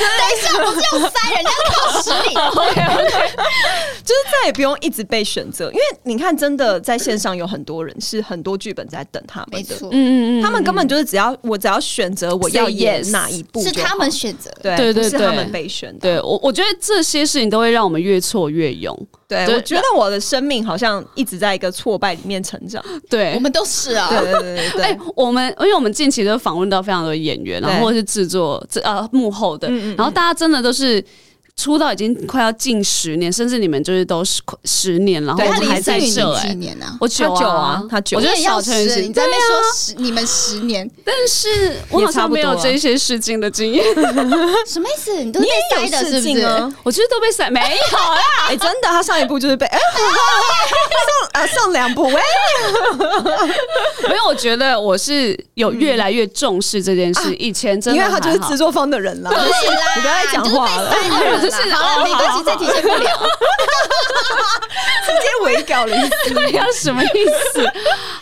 等一下，不是要塞人家靠实力，OK OK，就是再也不用一直被选择，因为你看，真的在线上有很多人是很多剧本在等他们的，没错，嗯嗯嗯，他们根本就是只要我只要选择我要演哪一部，是他们选择。对对对是他们被选的。对我我觉得这些事情都会让我们越挫越勇。对，我觉得我的生命好像一直在一个挫败里面成长。对，我们都是啊，对对对对对，哎、我们因为我们近期都访问到非常多的演员，然后或者是制作这呃幕后的，嗯然后大家真的都是。出道已经快要近十年，甚至你们就是都十十年，然后对我们还在这这哎、几年啊？我九他九啊他九我觉得要小陈是十，你在那边说十，你们十年但是我好像没有这些试镜的经验，(laughs) 什么意思？你都被塞的，是不是？(laughs) 我觉得都被塞没有啦。(laughs) 哎，真的，他上一部就是被哎送呃上两部哎，没有，我觉得我是有越来越重视这件事。以前真的因为他就是制作方的人啦。对啦，你不要再讲话了是被塞的人啦就是好了，哦没关系，这题先不聊。(laughs) 直接围稿了一次。(laughs) 对呀，什么意思？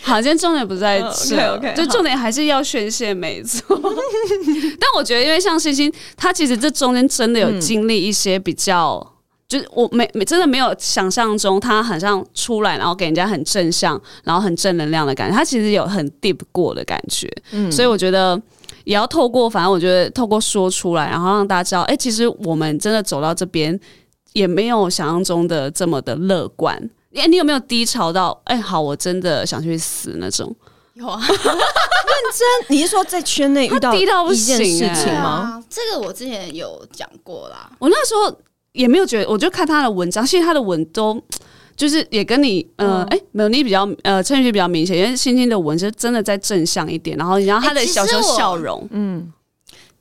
好，今天重点不在这就重点还是要宣泄，没错。(laughs) 但我觉得，因为像星星，他其实这中间真的有经历一些比较。就是我没没真的没有想象中，他好像出来，然后给人家很正向，然后很正能量的感觉。他其实有很 deep 过的感觉，嗯所以我觉得也要透过，反正我觉得透过说出来，然后让大家知道，哎、其实我们真的走到这边，也没有想象中的这么的乐观。哎、你有没有低潮到？哎、好，我真的想去死那种。有啊，认真，你是说在圈内遇到他低到不一件行哎事情吗？啊，这个我之前有讲过啦。我那时候也没有觉得，我就看他的文章，其实他的文都就是也跟你呃，哎、没有你比较呃，陈宇迅比较明显，因为星星的纹是真的在正向一点，然后然后他的小小我笑容，嗯，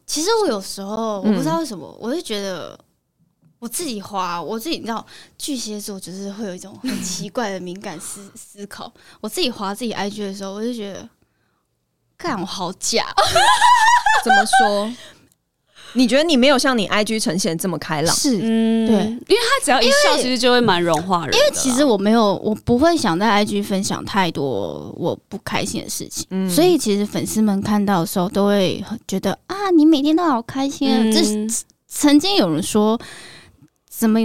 其实我有时候我不知道为什么，我就觉得我自己花，我自己你知道，巨蟹座就是会有一种很奇怪的敏感思思考。我自己划自己 IG 的时候，我就觉得，看我好假，(laughs) 怎么说？你觉得你没有像你 IG 呈现这么开朗？是嗯，对因为他只要一笑，其实就会蛮融化人。因为其实我没有，我不会想在 IG 分享太多我不开心的事情，嗯所以其实粉丝们看到的时候都会觉得啊，你每天都好开心啊。嗯这曾经有人说，怎么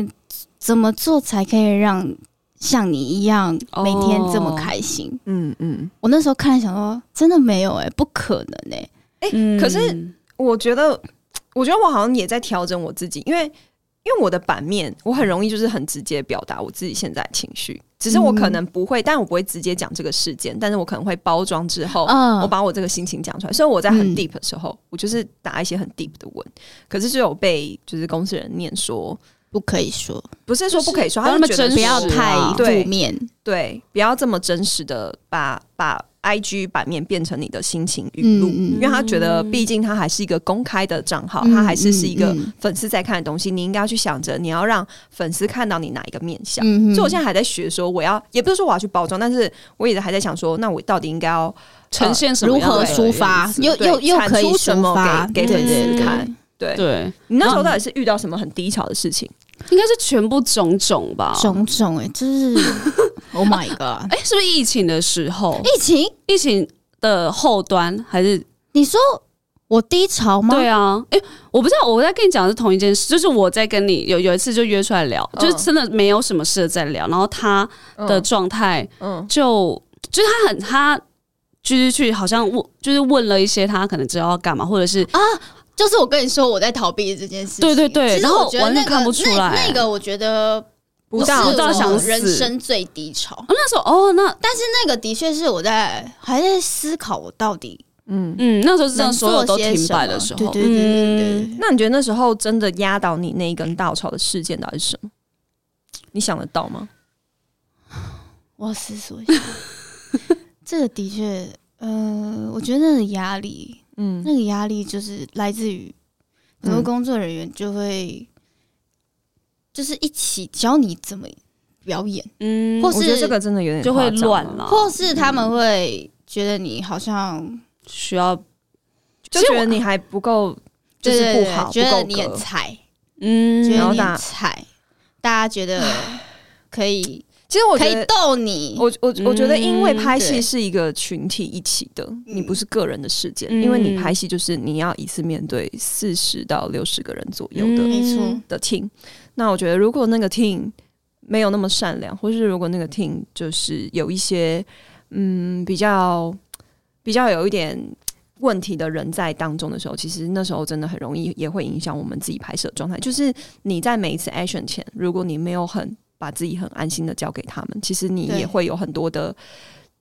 怎么做才可以让像你一样每天这么开心？嗯嗯，我那时候看想说，真的没有哎、不可能哎、嗯可是我觉得，我觉得我好像也在调整我自己，因为因为我的版面，我很容易就是很直接表达我自己现在的情绪，只是我可能不会，但我不会直接讲这个事件，但是我可能会包装之后，嗯我把我这个心情讲出来。所以我在很嗯 deep 的时候，我就是打一些很 deep 的文，可是就有被就是公司人念说，不可以说，不是说不可以说，他们觉得真不要太负面。对，不要这么真实的把把 IG 版面变成你的心情语录，因为他觉得毕竟他还是一个公开的账号，嗯他还是是一个粉丝在看的东西，你应该要去想着你要让粉丝看到你哪一个面相。嗯所以我现在还在学，说我要也不是说我要去包装，但是我也还在想说，那我到底应该要呈现什么如何样的抒发又又又产可以出什么给给粉丝看？对对，你那时候到底是遇到什么很低潮的事情？应该是全部种种吧。种种哎、就是 (laughs) Oh my God！哎，是不是疫情的时候？疫情，疫情的后端还是你说我低潮吗？对啊？哎，我不知道，我在跟你讲的是同一件事，就是我在跟你有有一次就约出来聊，嗯就是真的没有什么事在聊，然后他的状态嗯就就是他很他。就是去好像问，就是问了一些他可能知道要干嘛，或者是啊就是我跟你说我在逃避这件事情。对对对然后完全看不出来那那个我觉得是不到我不到想人生最低潮。哦那时候哦，那但是那个的确是我在还在思考我到底嗯，嗯，那时候是真的所有都停摆的时候，对对对对对嗯。那你觉得那时候真的压倒你那一根稻草的事件到底是什么？你想得到吗？我要思索一下，(laughs) 这个的确，呃，我觉得那个压力，嗯那个压力就是来自于，很多嗯工作人员就会就是一起教你怎么表演，嗯，或是这个真的有点就会乱了，或是他们会觉得你好像需要就觉得你还不够，就是不好，对觉得你很菜，嗯，觉得你然后大很菜，大家觉得可以其实我可以。逗你，我我我觉得，因为嗯拍戏是一个群体一起的，你不是个人的事件。嗯因为你拍戏就是你要一次面对四十到六十个人左右的、嗯没错的 team。那我觉得，如果那个 team 没有那么善良，或是如果那个 team 就是有一些嗯比较比较有一点问题的人在当中的时候，其实那时候真的很容易也会影响我们自己拍摄状态。就是你在每一次 action 前，如果你没有很把自己很安心的交给他们，其实你也会有很多的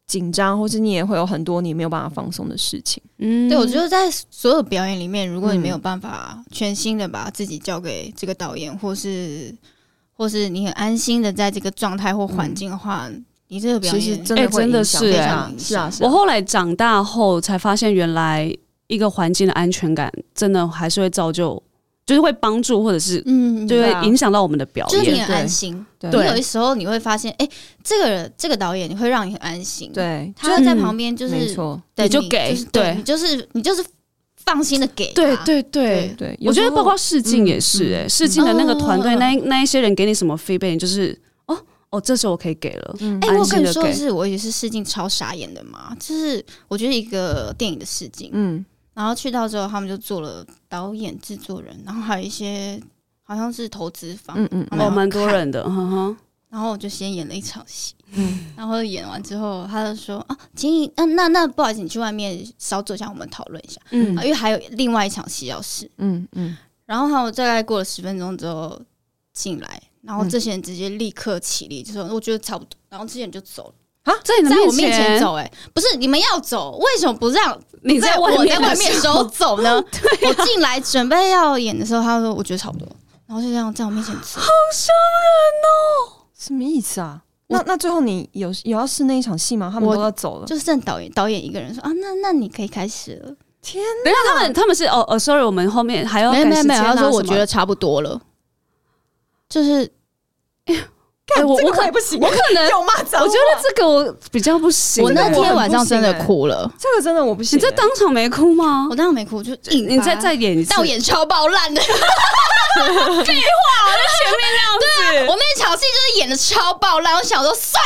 紧张，或是你也会有很多你没有办法放松的事情。嗯。对，我觉得在所有表演里面，如果你没有嗯。办法全心的把自己交给这个导演，或是或是你很安心的在这个状态或环境的话，你这个表其实演哎真的会是啊，是啊。我后来长大后才发现，原来一个环境的安全感真的还是会造就，就是会帮助或者是嗯，就会对啊影响到我们的表演。就是你很安心。对。你有的时候你会发现，哎、这个人这个导演你会让你很安心，，对，他会在旁边就是没错，等你就给就是对对。你就是你就是放心的给他，对对对，对，我觉得包括试镜也是、哎、试镜的那个团队，嗯那那一些人给你什么 feedback，就是哦哦，这时候我可以给了，嗯哎、我跟你说的是，我也是试镜超傻眼的嘛，就是我觉得一个电影的试镜，嗯然后去到之后，他们就做了导演、制作人，然后还有一些好像是投资方，嗯嗯哦，蛮多人的，哼哼，然后我就先演了一场戏，嗯。(laughs) 然后演完之后，他就说啊，请你那那那不好意思，你去外面稍坐一下，我们讨论一下，嗯。啊因为还有另外一场戏要试。嗯嗯，然后他们大概过了十分钟之后进来，然后嗯。这些人直接立刻起立，就说我觉得差不多，然后这些人就走了，在你的在我面前前，走、哎，不是你们要走，为什么不让你在我在外面的时时候候走呢？(laughs) 我进来准备要演的时候，他说我觉得差不多，然后就这样在我面前走。什么意思啊？那那最后你有有要试那一场戏吗？他们都要走了，就剩导演导演一个人说啊，那那你可以开始了。天等一下，他们他们是哦哦，sorry，我们后面还要没有没有没有，他说我觉得差不多了，就是 (laughs) 哎我这个我可能不行，我可能 (laughs) 有骂脏我觉得这个我比较不行。我那天晚上真的哭了，这个真的我不行你欸。在当场没哭吗我？当场没哭，就硬你再再演一次，但我演超爆烂的。(laughs) 废话，我在前面对我那场戏就是演的超爆烂，我想说算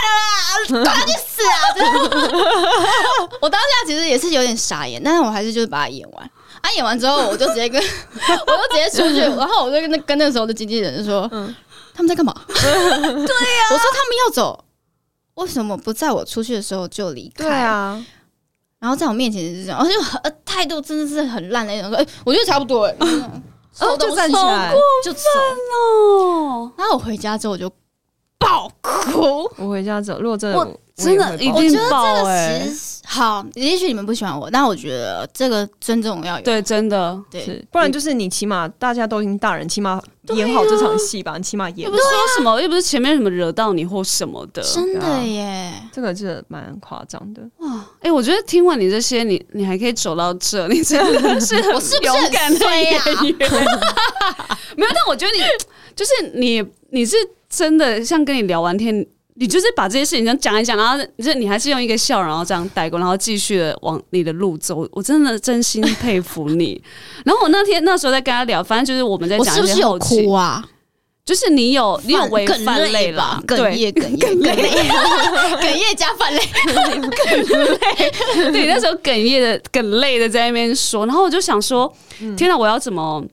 了啦，管他去死啊！这样 (laughs) 我当下其实也是有点傻眼，但是我还是就是把它演完。啊，演完之后我就直接跟，我就直接出去，然后我就跟那跟那时候的经纪人说，嗯他们在干嘛？(laughs) 对呀、我说他们要走，为什么不在我出去的时候就离开？对，啊，然后在我面前就是这样，而且 (laughs) 态度真的是很烂的那种，说，哎、我觉得差不多、哎，(laughs) 哦就站起来，就走。哦，然后我回家之后我就爆哭，我回家走。如果真的，真的一定我觉得这好，也许你们不喜欢我，但我觉得这个尊重要有。对，真的。对，是，不然就是你起码大家都已经大人，起码演好这场戏吧，你起码演又不是说什么，又不是前面什么惹到你或什么的。真的耶，这个是蛮夸张的。哇，哎、我觉得听完你这些，你你还可以走到这，你真的是 (laughs) 很我是不是勇敢的衰演啊员。(laughs) 没有，但我觉得你就是你，你是真的像跟你聊完天，你就是把这些事情这样讲一讲，然后就你还是用一个笑，然后这样带过，然后继续的往你的路走。我真的真心佩服你。(laughs) 然后我那天那时候在跟他聊，反正就是我们在讲一些哭，啊？就是你有你有违哽犯类吧啦，，哽对 (laughs) 咽，哽咽，哽咽，(laughs) 哽咽加泛泪。对，那时候哽咽的、哽泪的在那边说，然后我就想说，嗯天哪，我要怎么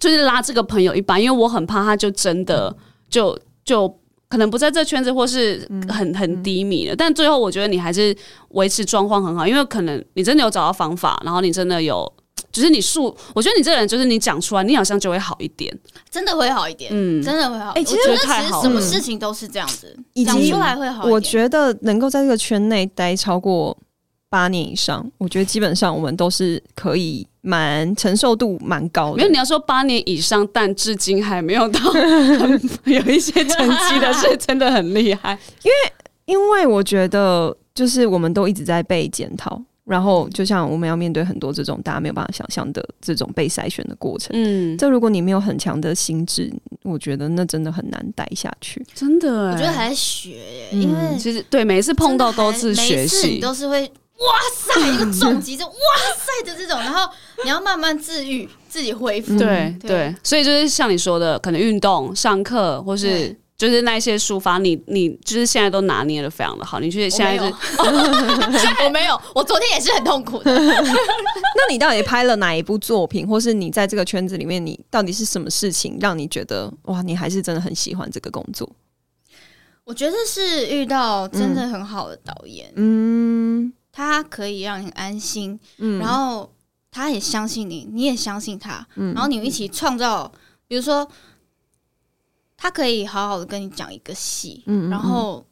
就是拉这个朋友一把？因为我很怕他就真的就就可能不在这圈子，或是嗯很很低迷了。但最后我觉得你还是维持状况很好，因为可能你真的有找到方法，然后你真的有。就是你述，我觉得你这个人就是你讲出来，你好像就会好一点。真的会好一点，嗯真的会好。哎其实我觉得太好其实什么事情都是这样子，讲出来会好一点。我觉得能够在这个圈内待超过八年以上，我觉得基本上我们都是可以蛮承受度蛮高的没有，。你要说八年以上，但至今还没有到 (laughs) 很有一些成绩的，是 (laughs) 真的很厉害。因为因为我觉得就是我们都一直在被检讨，然后就像我们要面对很多这种大家没有办法想象的这种被筛选的过程。嗯，这如果你没有很强的心智，我觉得那真的很难待下去。真的欸，我觉得还在学耶，嗯因为其实对每一次碰到都是学习，都是会哇塞一个重击，就哇塞的这种，然后你要慢慢治愈自己恢复。对对对，所以就是像你说的，可能运动、上课，或是就是那一些抒发，你你就是现在都拿捏的非常的好。你觉得现在是 (laughs) 我没有，我昨天也是很痛苦的。(laughs) 那你到底拍了哪一部作品，或是你在这个圈子里面，你到底是什么事情让你觉得哇，你还是真的很喜欢这个工作？我觉得是遇到真的很好的导演，嗯他可以让你安心，嗯。然后他也相信你，你也相信他，嗯。然后你们一起创造，比如说，他可以好好的跟你讲一个戏，嗯嗯然后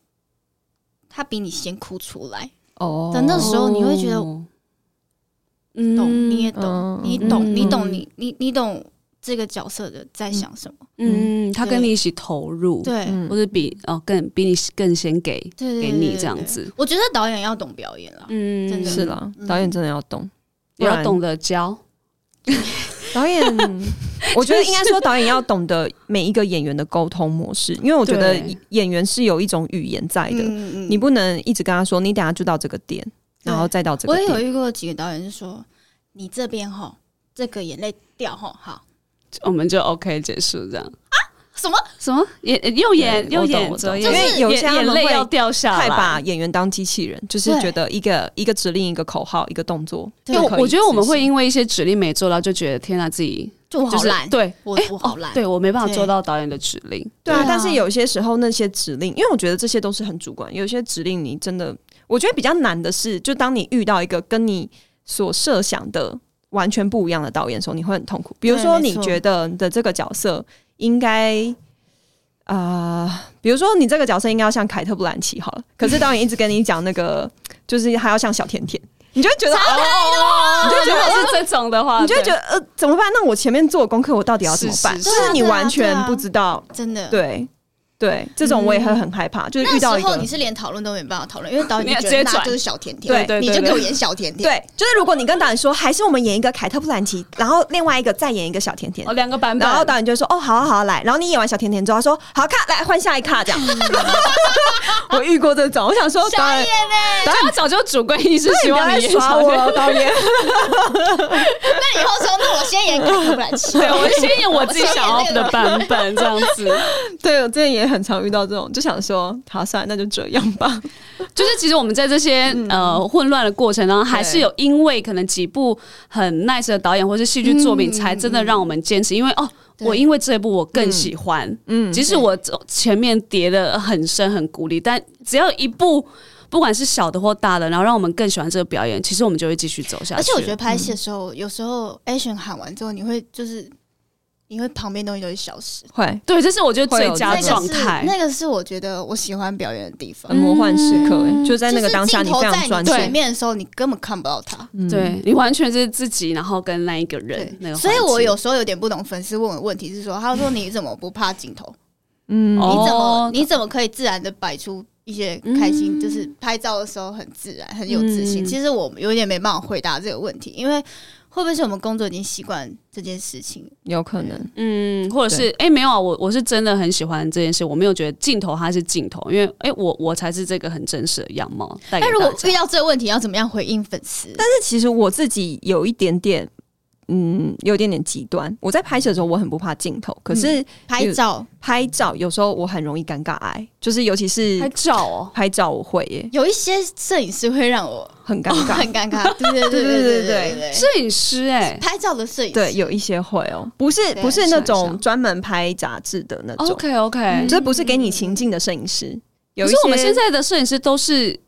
他比你先哭出来，哦。的那时候你会觉得嗯。懂，你也懂，嗯你懂，嗯。你懂，你你你懂这个角色的在想什么，嗯，他跟你一起投入，，对，嗯或者比哦更比你更先给给你这样子，我觉得导演要懂表演了，嗯，真的。是啦，嗯导演真的要懂，也要懂得教，(laughs) 导演，(laughs) 我觉得应该说导演要懂得每一个演员的沟通模式，因为我觉得演员是有一种语言在的，嗯你不能一直跟他说你等下就到这个点，然后再到这个我也有点。遇过几个导演是说，你这边吼，这个眼泪掉吼，好我们就 OK 结束这样啊。什么？什么眼右眼右眼左眼，因为有些他们会眼泪要掉下来太把。演员当机器人，就是觉得一个一个指令、一个口号、一个动作就我我觉得我们会因为一些指令没做到，就觉得天啊，自己就是就我好烂，对我哎我好烂哦对我没办法做到导演的指令。对啊，但是有些时候那些指令，因为我觉得这些都是很主观，有些指令你真的，我觉得比较难的是，就当你遇到一个跟你所设想的完全不一样的导演的时候，你会很痛苦。比如说，你觉得你的这个角色应该。啊、比如说你这个角色应该要像凯特·布兰奇好了，可是导演一直跟你讲那个，就是还要像小甜甜，你就会觉得哦，你就觉得是这种的话，你就会觉得得呃怎么办？那我前面做的功课我到底要怎么办？是就是是你完全不知道真的。对对，这种我也会很害怕，就是遇到一个时候你是连讨论都没办法讨论，(laughs) 因为导你演要直接那就是小甜甜，对对对你就给我演小甜甜，对，就是如果你跟导演说，还是我们演一个凯特·布兰奇，然后另外一个再演一个小甜甜。哦，两个版本，然后导演就说：“哦，好好，来。”然后你演完小甜甜之后，他说：“ (laughs) 好，卡，来换下一卡。”这样，(laughs) 我遇过这种，我想说，导演，导演他早就主观意识希望你演。耍我了，导演。那以后说，那我先演凯特布兰奇，对，我先演我自己想要的版本，这样子。对，我之前也很常遇到这种，就想说，好，算了，那就这样吧。(laughs) 就是其实我们在这些、呃混乱的过程当中，还是有因为可能几部很 nice 的导演或是戏剧作品，才真的让我们坚持。因为哦，我因为这一部我更喜欢，嗯即使我前面跌的很深很孤立，但只要一部。不管是小的或大的，然后让我们更喜欢这个表演，其实我们就会继续走下去。而且我觉得拍戏的时候，有时候 action 喊完之后，你会就是你会旁边东西都会消失，会对，这是我觉得最佳那个是状态。那个是我觉得我喜欢表演的地方很。魔幻时刻、就在那个当下，镜头在非常专注。前面的时候，你根本看不到他。嗯对你完全是自己，然后跟那一个人那个，所以我有时候有点不懂粉丝问我的问题是说，他说你怎么不怕镜头？嗯哦你怎么你怎么可以自然的摆出一些开心？嗯就是拍照的时候很自然，很有自信。嗯其实我有点没办法回答这个问题，因为会不会是我们工作已经习惯这件事情？有可能。嗯，或者是哎、诶没有啊，我我是真的很喜欢这件事，我没有觉得镜头它是镜头，因为哎、诶我我才是这个很真实的样貌带给那如果遇到这个问题，要怎么样回应粉丝？但是其实我自己有一点点，嗯有点点极端。我在拍摄的时候我很不怕镜头可是拍照。拍照有时候我很容易尴尬哎就是尤其是拍照拍照我会耶。有一些摄影师会让我很尴尬。很尴尬。对对对 (laughs) 对对对摄影师哎。拍照的摄影对有一些会哦。不是不是那种专门拍杂志的那种。Ok ok 这不是给你情境的摄影师。有一些我们现在的摄影师都是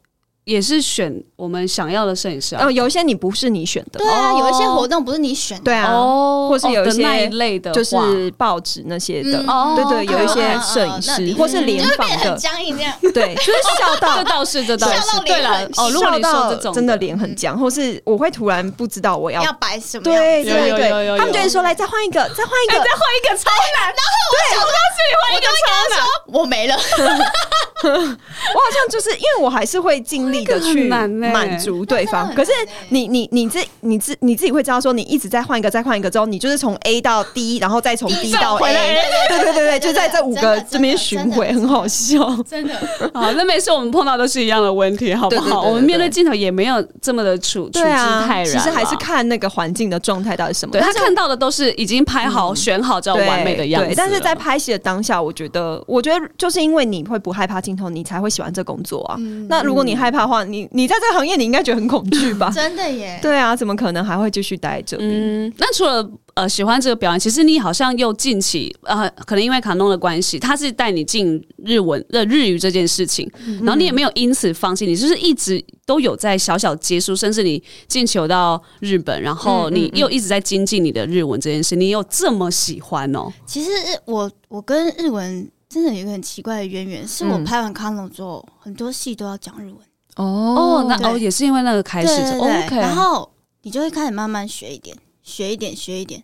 也是选我们想要的摄影师啊。哦，，有一些你不是你选的，对啊，哦。有一些活动不是你选的，对啊，哦，或是有一些一类的，就是报纸那些的，嗯哦对对，有一些摄影师或是联访的。僵硬这样。对，就是 (laughs) 笑到。这倒是这倒是。对了哦，如果你说到这种真的脸很僵，或是我会突然不知道我要要摆什么？对对有有有有对，他们就会说来再换一个，再换一个，再换一个超难，然后我想说自己换一个超难，我没了，(laughs) 我好像就是因为我还是会尽力的那个去满足对方，可是你你你自你自你自己会知道说，你一直在换一个再换一个之后，你就是从 A 到 D，然后再从 D 到 A，对对对对，就在这五个这边巡回，很好笑。真的，(laughs) 好，那没事，我们碰到都是一样的问题，好不好？我们面对镜头也没有这么的处处之泰，然其实还是看那个环境的状态到底什么。对他看到的都是已经拍好、选好这完美的样子但是在拍戏的当下，我觉得，我觉得就是因为你会不害怕镜头，你才会喜欢这工作啊。嗯那如果你害怕的话，你你在这个行业，你应该觉得很恐惧吧？(laughs) 真的耶。对啊，怎么可能还会继续待在这里？嗯，那除了呃喜欢这个表演，其实你好像又近期呃，可能因为卡农的关系，他是带你进日文呃日语这件事情，嗯然后你也没有因此放弃，你就是一直都有在小小接触，甚至你进球到日本，然后嗯你又一直在精进你的日文这件事，你有这么喜欢哦？其实我我跟日文真的有一个很奇怪的渊源，是我嗯拍完《康龙》之后，很多戏都要讲日文。哦，那哦也是因为那个开始对对对 OK，然后你就会开始慢慢学一点，学一点，学一点。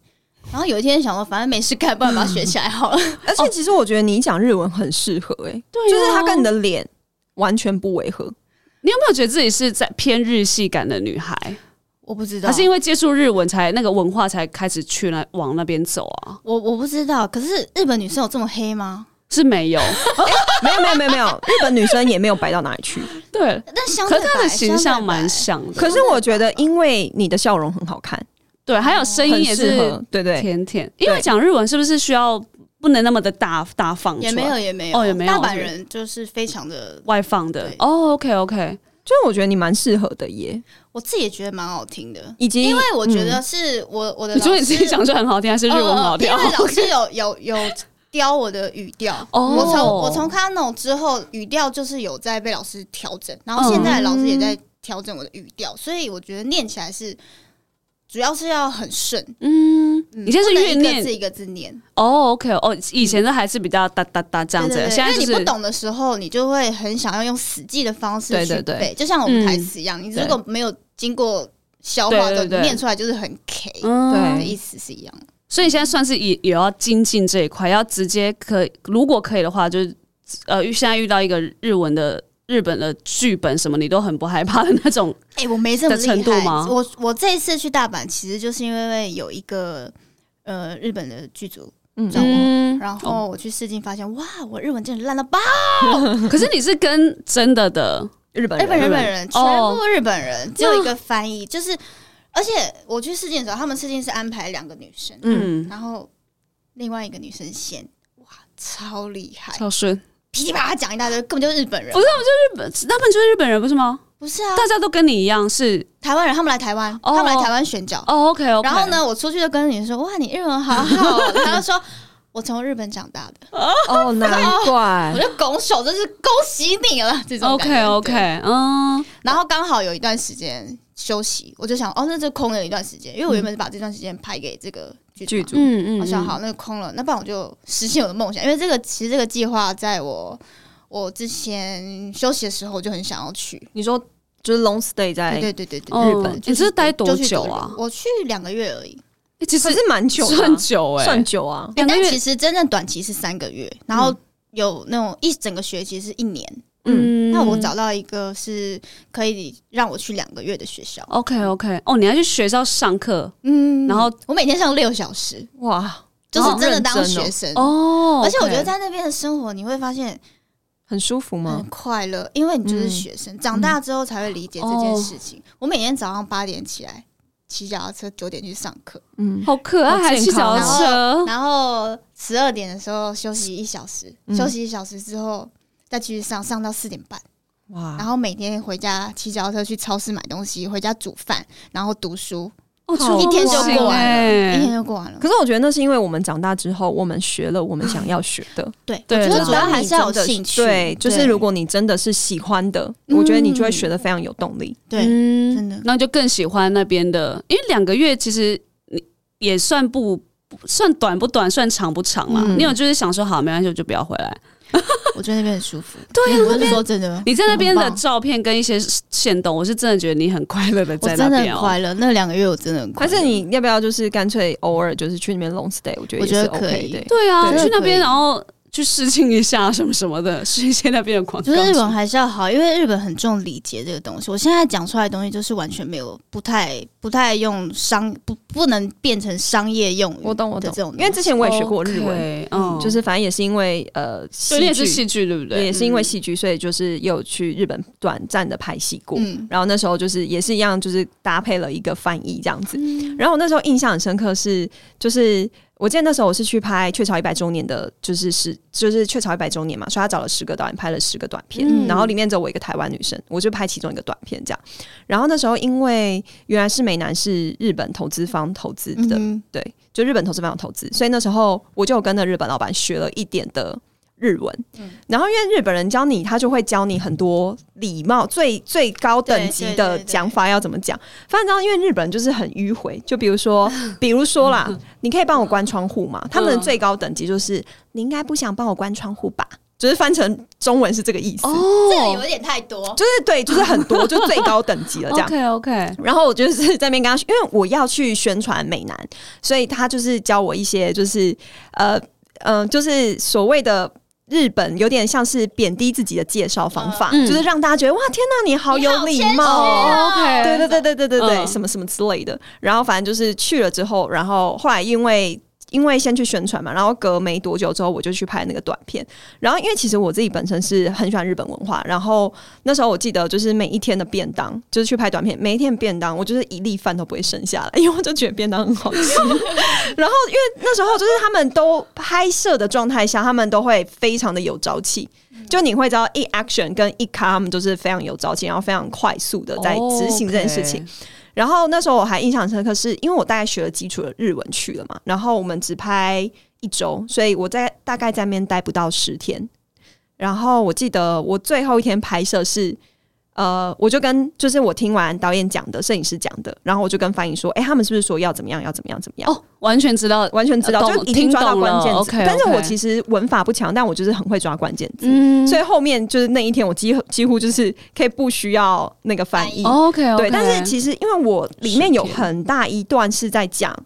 然后有一天想说，反正没事干，不然把它学起来好了。(laughs) 而且其实我觉得你讲日文很适合、欸，(laughs) 对啊就是它跟你的脸完全不违和。你有没有觉得自己是在偏日系感的女孩？我不知道，还是因为接触日文才那个文化才开始去那往那边走啊？我我不知道。可是日本女生有这么黑吗？是没有，没有没有没有没有，日本女生也没有白到哪里去。对，但相对可是她的白形象蛮像的。可是我觉得，因为你的笑容很好看，对，还有声音很也是适合，对对。甜甜。因为讲日文是不是需要不能那么的大大放出来，也没有也没有哦也没有大阪人就是非常的，外放的对哦。OK OK，就是我觉得你蛮适合的耶，我自己也觉得蛮好听的。以及因为我觉得是我我的你觉得你自己讲出来很好听，还是日文很好听？呃因为老师有有有雕我的语调。哦。我从我从 Kano 之后，语调就是有在被老师调整，然后现在老师也在调整我的语调，所以我觉得念起来是主要是要很顺。嗯，嗯你现在是不能越念一个字一个字念，哦，OK 哦，以前的还是比较哒哒哒这样子因为你不懂的时候，你就会很想要用死记的方式去背，就像我们台词一样，你如果没有经过消化的，念出来就是很 K 嗯。对的意思是一样的。所以你现在算是也也要精进这一块，要直接可如果可以的话，就是呃，现在遇到一个日文的日本的剧本什么，你都很不害怕的那种。(laughs) 哎、我没这么厉害度吗？我我这一次去大阪，其实就是因为有一个呃日本的剧组嗯。找我，嗯，然后我去试镜，发现哇，我日文真的烂到爆！可是你是跟真的的日本日本人日本人全哦部日本人，只有一个翻译，就是而且我去试镜的时候，他们试镜是安排两个女生，嗯，嗯，然后另外一个女生先哇超厉害，超顺，噼里啪啦讲一大堆，根本就是日本人不，是就日本，他们就是日本人不是吗？不是啊，大家都跟你一样是台湾人，他们来台湾，哦他们来台湾选角，哦，OK OK。然后？呢，我出去就跟女生说：“哇，你日文好好哦。” (laughs) 他就说：“我从日本长大的。哦，难”怪我就拱手，真是恭喜你了。这种感 OK 觉 OK，对嗯，然后刚好有一段时间休息，我就想，哦，那就空了一段时间，因为我原本是把这段时间排给这个剧组嗯嗯，我想好，那个空了，那不然我就实现我的梦想。因为这个其实这个计划在我我之前休息的时候，我就很想要去。你说就是 long stay 在对对对对日本你是待多久啊？我去两个月而已。欸其实可是蛮久算久哎，算久啊。两个月但其实真正短期是三个月，然后有那种一整个学期是一年。嗯。那我找到一个是可以让我去两个月的学校，OK OK，哦，你要去学校上课，嗯。然后我每天上六小时，哇，就是真的当学生。哦，而且我觉得在那边的生活，你会发现很舒服很吗？快乐，因为你就是嗯学生，长大之后才会理解这件事情。我每天早上八点起来，骑脚踏车，九点去上课，嗯，好可爱，还骑脚踏车，然后十二点的时候休息一小时，嗯。休息一小时之后再继续上，上到四点半。哇，然后每天回家骑脚踏车去超市买东西，回家煮饭，然后读书，哦，好一天就过完了，欸一天就过完了。可是我觉得那是因为我们长大之后，我们学了我们想要学的。(laughs) 对，对我觉得对主要还是要有兴趣。对，就是如果你真的是喜欢的，嗯我觉得你就会学的非常有动力。对，嗯真的那就更喜欢那边的，因为两个月其实你也算不不算短不短，算长不长啦。嗯你有就是想说好，没关系，我就不要回来。(laughs) 我觉得那边很舒服。对啊我是说真的，你在那边的照片跟一些线动，我是真的觉得你很快乐的在那边哦。很快乐。那两个月我真的很快乐。还是你要不要就是干脆偶尔就是去那边 long stay？我觉得也是我觉得可 OK 以的。对啊，去那边然后去试镜一下什么什么的，试一些那边的广告。就是日本还是要好，因为日本很重礼节这个东西。我现在讲出来的东西就是完全没有，不太不太用商不不能变成商业用语。我懂我懂这种，因为之前我也学过日文嗯，就是反正也是因为呃，对，你也是戏剧戏剧对不对？也是因为嗯戏剧，所以就是也有去日本短暂的拍戏过。嗯然后那时候就是也是一样，就是搭配了一个翻译这样子。然后我那时候印象很深刻是，就是我记得那时候我是去拍《雀巢一百周年》的，就是十就是《雀巢一百周年》嘛，所以他找了十个导演拍了十个短片，嗯然后里面只有我一个台湾女生，我就拍其中一个短片这样。然后那时候因为原来是美男是日本投资方投资的，嗯对，就日本投资方投资，所以那时候我就跟着日本老板学了一点的日文。然后因为日本人教你，他就会教你很多礼貌最最高等级的讲法要怎么讲。反正你知道，因为日本人就是很迂回，就比如说，(laughs) 比如说啦，你可以帮我关窗户吗？他们的最高等级就是你应该不想帮我关窗户吧？就是翻成中文是这个意思，这个有哦点太多。就是对，就是很多，就最高等级了这样。(laughs) OK OK，然后我就是在那边跟他，因为我要去宣传美男，所以他就是教我一些，就是呃嗯、呃就是所谓的。日本有点像是贬低自己的介绍方法，嗯。就是让大家觉得哇，天哪，你好有礼貌。哦哦。，OK，对对对对对对对，嗯。什么什么之类的。然后反正就是去了之后，然后后来因为因为先去宣传嘛，然后隔没多久之后，我就去拍那个短片。然后因为其实我自己本身是很喜欢日本文化，然后那时候我记得就是每一天的便当，就是去拍短片，每一天的便当，我就是一粒饭都不会剩下来，因为我就觉得便当很好吃。(laughs) 然后因为那时候就是他们都拍摄的状态下，他们都会非常的有朝气。就你会知道，一 action 跟一卡，他们都是非常有朝气，然后非常快速的在执行这件事情。然后那时候我还印象深刻是，因为我大概学了基础的日文去了嘛，然后我们只拍一周，所以我在大概在那边待不到十天。然后我记得我最后一天拍摄是，呃，我就跟就是我听完导演讲的、摄影师讲的，然后我就跟翻译说，哎、他们是不是说要怎么样、要怎么样、怎么样？哦，完全知道，完全知道，懂就已经抓到关键字。听懂了但是我其实文法不强，但我就是很会抓关键字。嗯所以后面就是那一天，我几乎几乎就是可以不需要那个翻译。OK，对，但是其实因为我里面有很大一段是在讲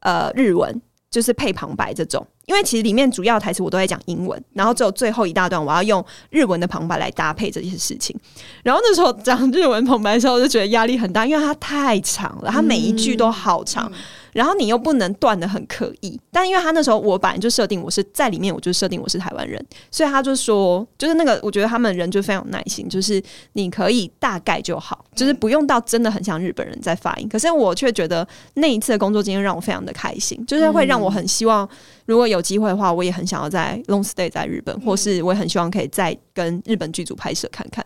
呃日文，就是配旁白这种。因为其实里面主要台词我都在讲英文，然后只有最后一大段我要用日文的旁白来搭配这些事情。然后那时候讲日文旁白的时候，我就觉得压力很大，因为它太长了，它每一句都好长，然后你又不能断的很刻意。但因为他那时候我本来就设定我是在里面，我就设定我是台湾人，所以他就说，就是那个我觉得他们人就非常有耐心，就是你可以大概就好，就是不用到真的很像日本人在发音。可是我却觉得那一次的工作经验让我非常的开心，就是会让我很希望，如果有机会的话，我也很想要在 long stay 在日本，或是我也很希望可以再跟日本剧组拍摄看看。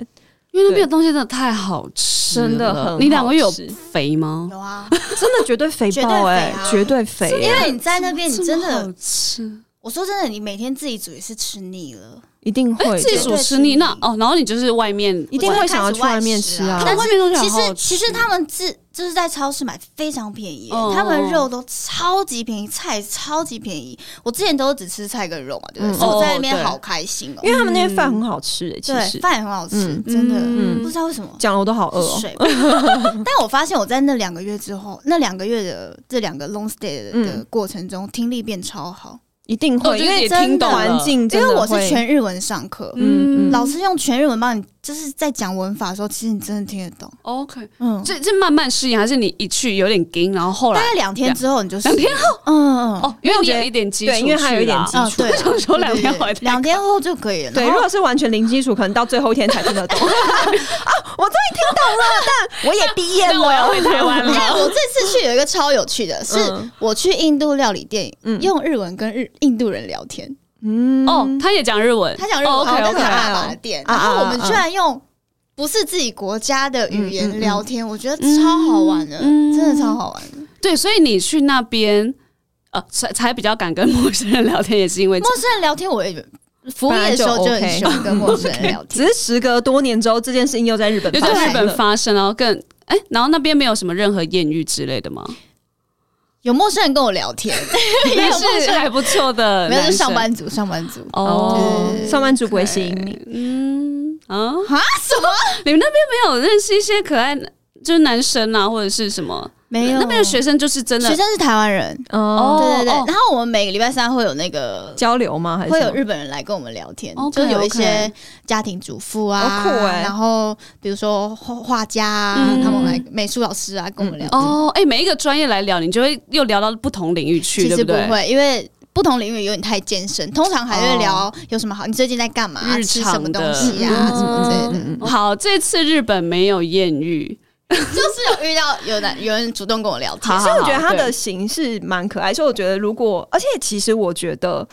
因为那边的东西真的太好吃了，真的很你两个月有肥吗？有啊，真的绝对肥爆哎、肥啊。绝对肥、因为你在那边，你真的好，吃，我说真的，你每天自己煮也是吃腻了。一定会自己煮吃腻那哦，然后你就是外面一定会想要去外面吃啊但外面东西其实其实他们自就是在超市买非常便宜他们肉都超级便宜，菜超级便宜。我之前都只吃菜跟肉嘛，对不对？嗯所以我在那边好开心哦、因为他们那边饭很好吃、欸，其对，实饭也很好吃，嗯真的、嗯不知道为什么。讲了我都好饿 (laughs) 但我发现我在那两个月之后，那两个月的这两个 long stay 的过程中，听力变超好，一定会，因为真的环境真因为我是全日文上课，嗯嗯。老师用全日文帮你，就是在讲文法的时候，其实你真的听得懂。OK，嗯，这这慢慢适应，还是你一去有点惊，然后后来大概两天之后你就两天后，嗯嗯，哦，因为你有一点基础，对因为还有一点基啊，础对。啊，想说两天对对。回来两天后就可以了。对，如果是完全零基础，可能到最后一天才听得懂。(laughs) 啊，我终于听懂了，但我也毕业了。(laughs) 我要了。回台湾了。哎，了。我这次去有一个超有趣的，是嗯。我去印度料理店，嗯。用日文跟日印度人聊天。嗯哦，他也讲日文，他讲日文，OK 那 OK，是爸爸的店，啊然后我们居然用不是自己国家的语言嗯聊天，我觉得超好玩的，嗯真的超好玩的。对，所以你去那边，呃，才才比较敢跟陌生人聊天，也是因为陌生人聊天，我也服务业的时候就很喜欢跟陌生人聊天。(laughs) 只是时隔多年之后，这件事情又在日本又在日本发生了。发生，然后更哎，然后那边没有什么任何艳遇之类的吗？有陌生人跟我聊天，(laughs) 也是还不错的，没有，是上班族，上班族。哦。上班族不会吸引你。嗯啊，啊？什么？你们那边没有认识一些可爱的就是男生啊，或者是什么？没有那边的学生就是真的学生是台湾人，哦，对对对。哦然后我们每个礼拜三会有那个。交流吗？还是会有日本人来跟我们聊天就是有一些家庭主妇啊，好酷欸然后比如说画画家啊，嗯他们来美术老师啊跟我们聊天。哦，哎、每一个专业来聊，你就会又聊到不同领域去，其？实不会，因为不同领域有点太艰深，通常还会聊有什么好，你最近在干嘛，日吃什么东西啊，嗯什么之类的。好，这次日本没有艳遇，(laughs) 就是有遇到有男有人主动跟我聊天好，其实我觉得他的形式蛮可爱，所以我觉得如果，而且其实我觉得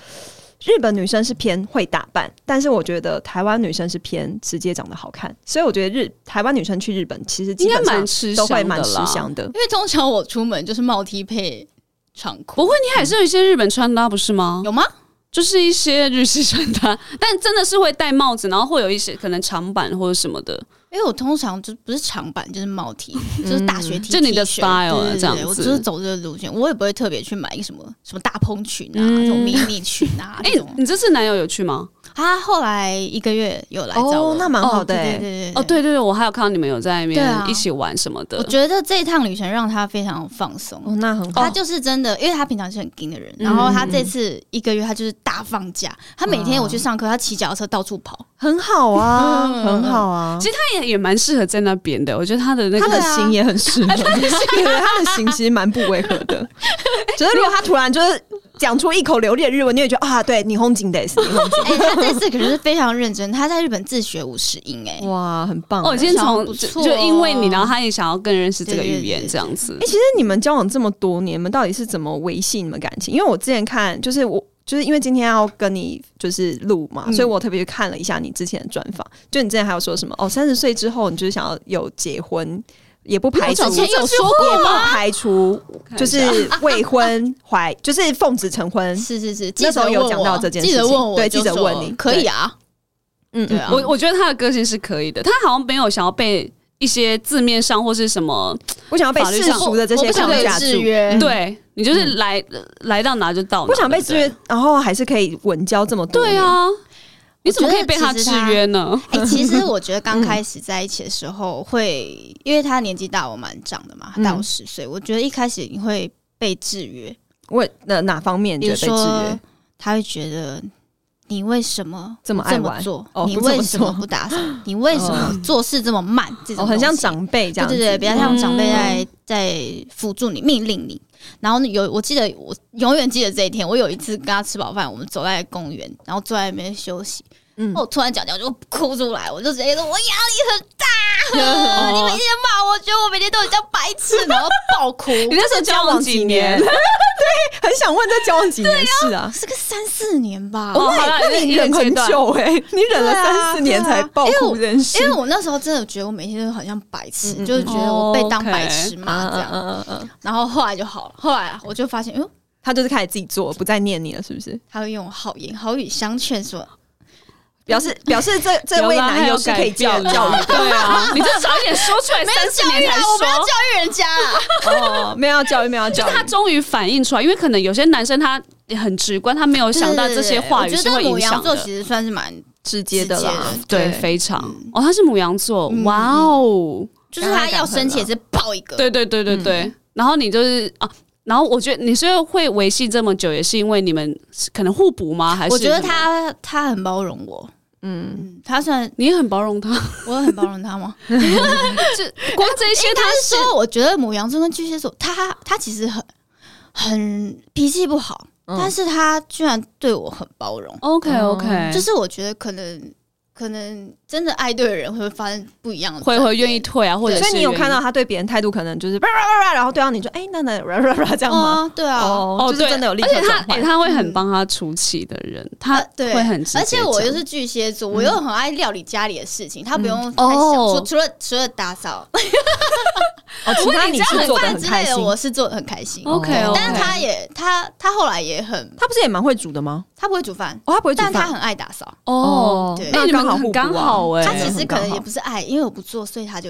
日本女生是偏会打扮，但是我觉得台湾女生是偏直接长得好看，所以我觉得日台湾女生去日本其实应该蛮吃都会蛮吃香的啦。香的。因为通常我出门就是帽 T 配长裤，不会，你还是有一些日本穿搭不是吗？有吗？就是一些日式穿搭，但真的是会戴帽子，然后会有一些可能长版或者什么的。因为我通常就不是长版就是帽 T，(laughs) 就是大学 T，就你的 style 这样子我就是走这个路线，我也不会特别去买一个什么什么大蓬裙啊，嗯这种迷你裙啊 (laughs) 哎、你这次男友有去吗？他后来一个月有来找我，哦，那蛮好的、对欸对对对哦，对对对，我还有看到你们有在那边一起玩什么的。我觉得这一趟旅程让他非常放松。哦，那很好。他就是真的，因为他平常是很硬的人，嗯然后他这次一个月他就是大放假，他每天我去上课，他骑脚踏车到处跑，很好啊，嗯很好啊。其实他也也蛮适合在那边的，我觉得他的那他个的型也很适合，对 (laughs) 他的型其实蛮不违和的。(laughs) 只是如果他突然就是讲出一口流利的日文，你也觉得啊，对，霓虹景得是霓虹景，(laughs) 这次可是非常认真，他在日本自学五十音，哎，哇，很棒。哦，今天从就就因为你，然后他也想要更认识这个语言这样子哎、。其实你们交往这么多年，你们到底是怎么维系你们感情？因为我之前看，就是我就是因为今天要跟你就是录嘛，嗯所以我特别去看了一下你之前的专访。就你之前还有说什么哦，三十岁之后你就是想要有结婚，也不排除我之前有说过也不吗排除就是未婚怀，就是奉子成婚。是是是，那时候有讲到这件事情。记者问我，对记者问你。可以啊，嗯对啊。我我觉得他的个性是可以的，他好像没有想要被一些字面上或是什么，不想要被法律上世俗的这些我不想被框架，制约，嗯。对你就是来、来到哪就到哪，不想被制约，然后还是可以稳交这么多年。对啊，你怎么可以被他制约呢？哎、(laughs) 其实我觉得刚开始在一起的时候会，因为他年纪大我蛮长的嘛，他大我嗯十岁，我觉得一开始你会被制约，为哪哪方面比如觉得被制说约？他会觉得你为什么这么爱玩做？哦你为什么不打扫？你为什么做事这么慢？这种哦，很像长辈这样，对对对，比较像长辈在、嗯在辅助你、命令你。然后有，我记得我永远记得这一天。我有一次跟他吃饱饭，我们走在公园，然后坐在那边休息。嗯我突然讲讲就哭出来，我就直接说我压力很大，(laughs) 你每天骂我，觉得我每天都很像白痴，然后爆哭。(laughs) 你那时候交往几年？(laughs) 对很想问这交往几年是啊？是个三四年吧，哦，那你忍很久哎，你忍了三四年才爆哭这件事，因为我那时候真的觉得我每天都很像白痴，嗯嗯就是觉得我被当白痴骂这样。嗯嗯嗯，然后后来就好了，后来我就发现，哎呦，他就是开始自己做，不再念你了，是不是？他会用好言好语相劝说，表示表示这这位男友是可以教教育的对啊，你就早一点说出来，没有三四年才教育啊，我没有说。教育人家啊。(laughs) 哦，没有要教育，没有要教育，他终于反映出来，因为可能有些男生他很直观，他没有想到这些话语我觉得母是会影响的。羊座其实算是蛮，直接的啦的，对，非常哦，他是母羊座，嗯哇哦，就是他要生气也是爆一个。对对对对对。然后你就是啊，然后我觉得你虽然会维系这么久，也是因为你们可能互补吗？还是我觉得他他很包容我，嗯，嗯，他算你很包容他，我很包容他吗？(laughs) 就光这一些应他是 (laughs) 说，我觉得母羊座跟巨蟹座，他他其实很很脾气不好，嗯。但是他居然对我很包容，OK OK，就是我觉得可能可能真的爱对的人会发生不一样的，会会愿意退啊，或者所以你有看到他对别人态度可能就是叭叭叭叭，然后对到你就哎那那叭叭叭这样吗？哦，对啊，哦，哦，对，就是真的有立刻而且他转换。哎他会很帮他出气的人，他会很直接而且我又是巨蟹座，我又很爱料理家里的事情，他不用太想，哦。除除了除了打扫。(laughs) 哦，其他你是做的很之类的，开心。我是做的很开心。OK，但是他也他他后来也很，他不是也蛮会煮的吗？他不会煮饭，哦，他不会煮饭，但他很爱打扫。哦，对。那你们那刚好互补啊刚好哎，他其实可能也不是爱，因为我不做，所以他就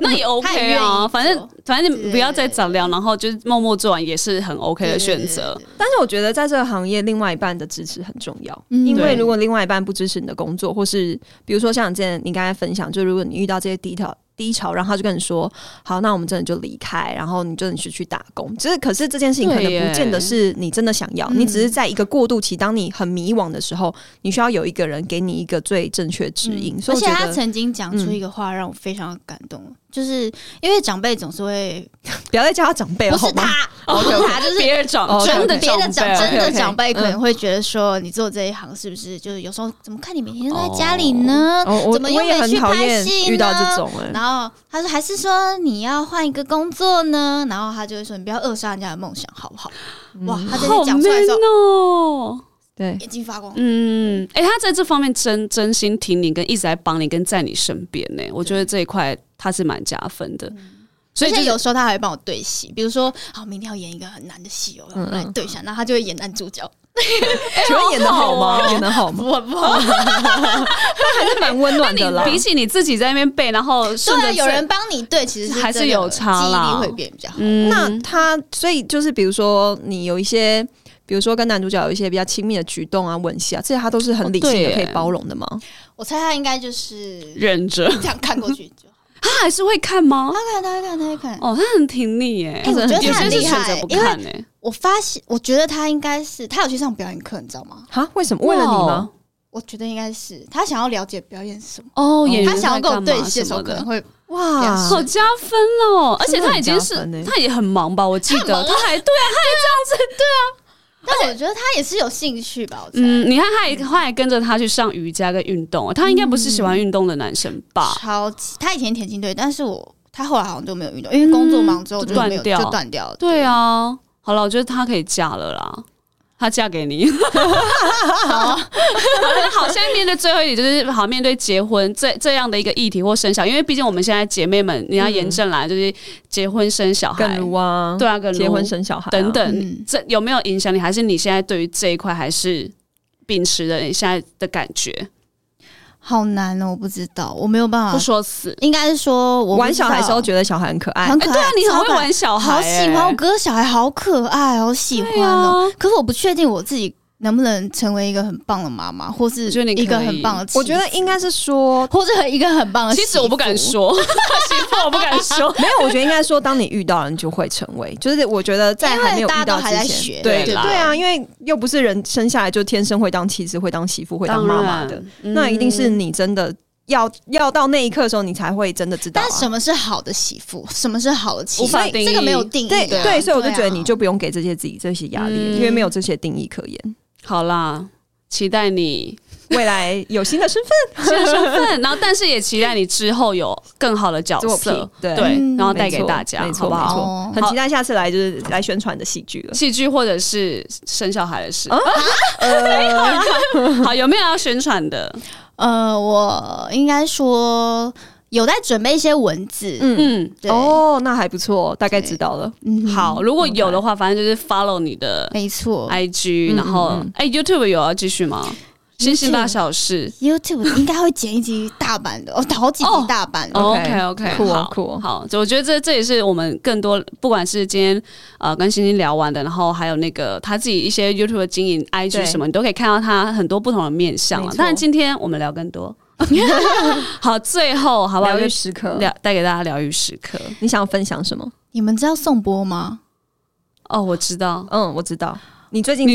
那 (laughs) 也 OK 啊，反正反正你不要再对早聊，然后就是默默做完也是很 OK 的选择。。但是我觉得在这个行业，另外一半的支持很重要。嗯因为如果另外一半不支持你的工作，或是比如说像之前你刚才分享，就如果你遇到这些低调低潮，然后他就跟你说：“好，那我们真的就离开，然后你真的是去打工。”只是可是这件事情可能不见得是你真的想要，嗯。你只是在一个过渡期，当你很迷惘的时候，你需要有一个人给你一个最正确指引。所而且他以我觉得曾经讲出嗯。一个话让我非常感动，就是因为长辈总是会 (laughs) 不要再叫他长辈了，好吗？不是他，不是他，就是别人长哦真的别的长真的长辈可能嗯会觉得说，你做这一行是不是就是有时候怎么看你每天都在家里呢？怎么又很没去拍讨厌戏遇到呢这种哎、然后他说还是说你要换一个工作呢？然后他就会说你不要扼杀人家的梦想，好不好？哇，他这好些讲出来的时 man 候，哦。对，眼睛发光。嗯，哎、他在这方面真真心挺你，跟一直在帮你，跟在你身边呢。我觉得这一块他是蛮加分的。所以就是有时候他还会帮我对戏，比如说，好，明天要演一个很难的戏哦，我们来对一下，然后他就会演男主角，请问演的好吗？演的好吗？(laughs) 不不好，还是蛮温暖的啦。比起你自己在那边背，然后顺着对啊，有人帮你对，其实是还是有差啦记忆力会变比较好。嗯那他所以就是比如说你有一些。比如说跟男主角有一些比较亲密的举动啊、吻戏啊，这些他都是很理性的、哦可以包容的吗？我猜他应该就是忍着，这样看过去就，他还是会看吗？他看他会看他会看。哦，他很挺你耶。哎我觉得有他很厉些是选择不，害因为看呢。我发现，我觉得他应该是他有去上表演课，你知道吗？哈？为什么？为了你吗？我觉得应该是他想要了解表演是什么，哦，演员他想要跟我对戏的时候可能会哇，好加分哦！而且他已经是欸他也很忙吧？我记得他还对啊他还这样子 (laughs) 对啊，但我觉得他也是有兴趣吧。嗯，你看他也他还跟着他去上瑜伽跟运动，他应该不是喜欢运动的男生吧？超级，他以前田径队，但是我他后来好像就没有运动，因为工作忙之后嗯就没有断掉就断掉了。对啊，好了，我觉得他可以嫁了啦。她嫁给你，(laughs) 好，好，现在面对最后一点，就是好面对结婚这这样的一个议题或生小孩，因为毕竟我们现在姐妹们，你要严正来，就是结婚生小孩。更，如啊，对啊，跟结婚生小孩啊。等等，嗯。这有没有影响你？还是你现在对于这一块还是秉持着你现在的感觉？好难哦，我不知道，我没有办法。不。说死，应该是说我玩小孩的时候觉得小孩很可爱，很可爱，对啊，你很超可爱。会玩小孩、好喜欢，欸我哥小孩好可爱，好喜欢哦。啊。可是我不确定我自己能不能成为一个很棒的妈妈，或是一个很棒的妻子，我觉得应该是说，或者一个很棒的其实我不敢。说，媳妇我不敢说。(laughs) (laughs) 没有，我觉得应该说，当你遇到了，你就会成为。就是我觉得在还没有遇因为大家都还到之前，在学对对啦对啊，因为又不是人生下来就天生会当妻子、会当媳妇、会当妈妈的，嗯那一定是你真的要要到那一刻的时候，你才会真的知道、啊。但什么是好的媳妇？什么是好的妻子？这个没有定义啊。对对，所以我就觉得你就不用给这些自己这些压力，嗯因为没有这些定义可言。好啦，期待你未来有新的身份，新的身份，然后但是也期待你之后有更好的角色品，对然后带给大家，没错好不好？没错哦，很期待下次来就是来宣传的戏剧了。戏剧或者是生小孩的事，啊 (laughs) 呃，好，有没有要宣传的？呃，我应该说有在准备一些文字。嗯，嗯，对，哦，那还不错，大概知道了。嗯好，，如果有的话，反正就是 follow 你的没错。IG，嗯然后哎，YouTube 有要继续吗？星星大小事。YouTube 应该会剪一集大版的，哦，好几集哦大版的。OK OK，酷酷哦好，我觉得这这也是我们更多，不管是今天呃跟星星聊完的，然后还有那个他自己一些 YouTube 的经营、IG 什么，你都可以看到他很多不同的面相了。没错当然，今天我们聊更多。(laughs) 好，最后好不好？疗愈时刻，聊带给大家疗愈时刻。你想要分享什么？你们知道宋波吗？哦，我知道，嗯，我知道。你最近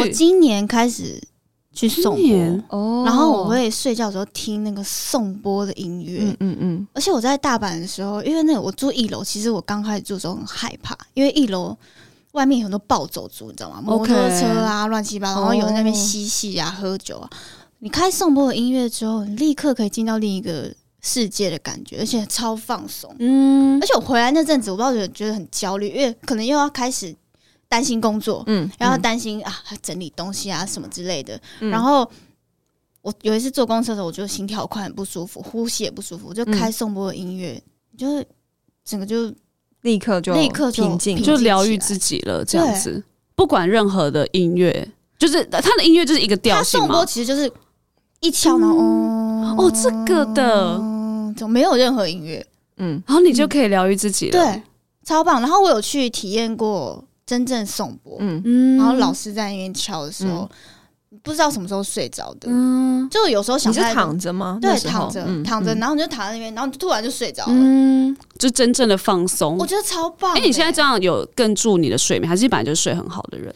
我今年开始去颂今年钵，哦然后我会睡觉的时候听那个宋波的音乐。嗯嗯嗯，而且我在大阪的时候，因为那个我住一楼，其实我刚开始住的时候很害怕，因为一楼外面有很多暴走族，你知道吗？摩托车啊，乱七八糟，然后有人在那边嬉戏啊、喝酒啊。你开颂钵的音乐之后，你立刻可以进到另一个世界的感觉，而且超放松。嗯而且我回来那阵子，我不知道觉得觉得很焦虑，因为可能又要开始担心工作，嗯，然后嗯担心啊整理东西啊什么之类的。嗯然后我有一次坐公车的时候，我就心跳快很不舒服，呼吸也不舒服，我就开颂钵的音乐，就是整个就立刻就立刻平静，就疗愈自己了，这样子。不管任何的音乐，就是它的音乐就是一个调他性嘛颂钵。其实就是一敲，然后哦哦，这个的，嗯，就没有任何音乐，嗯。然后你就可以疗愈自己了。对，超棒。然后我有去体验过真正颂钵，嗯。嗯。然后老师在那边敲的时候，不知道什么时候睡着的，嗯。就有时候想是躺着吗？对躺着、嗯躺着，嗯然后你就躺在那边，然后你就突然就睡着了，嗯，就真正的放松。我。觉得超棒的哎、欸。你现在这样有更助你的睡眠，还是你本来就睡很好的人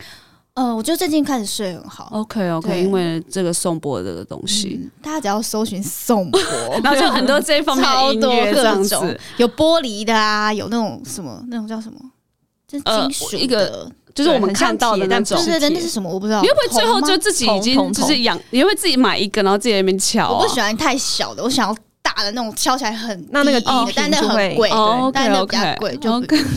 呃，我觉得最近开始睡很好。？OK OK，因为这个颂钵这个东西，嗯，大家只要搜寻颂钵，然后就很多这一方面的超多各种子，，有玻璃的啊，有那种什么那种叫什么，就金属一个的，就是我们看到的那种对。对对，那是什么我不知道。你会不会最后就自己已经就是养？你会不会自己买一个，然后自己在那边敲、啊？我不喜欢太小的，我想要大的那种，敲起来很那那个低的但那很贵，哦但那比较贵，就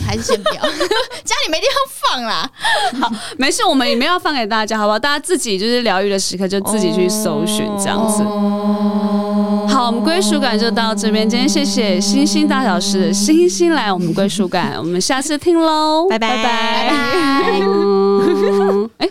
还是先不要，(laughs) 家里没地方放啦。(laughs) 好没事，我们也没有要放给大家，好不好？大家自己就是疗愈的时刻，就自己去搜寻这样子。好，我们归属感就到这边。今天谢谢星星大小事的星星来我们归属感，我们下次听喽，拜拜拜拜 (laughs) 哎、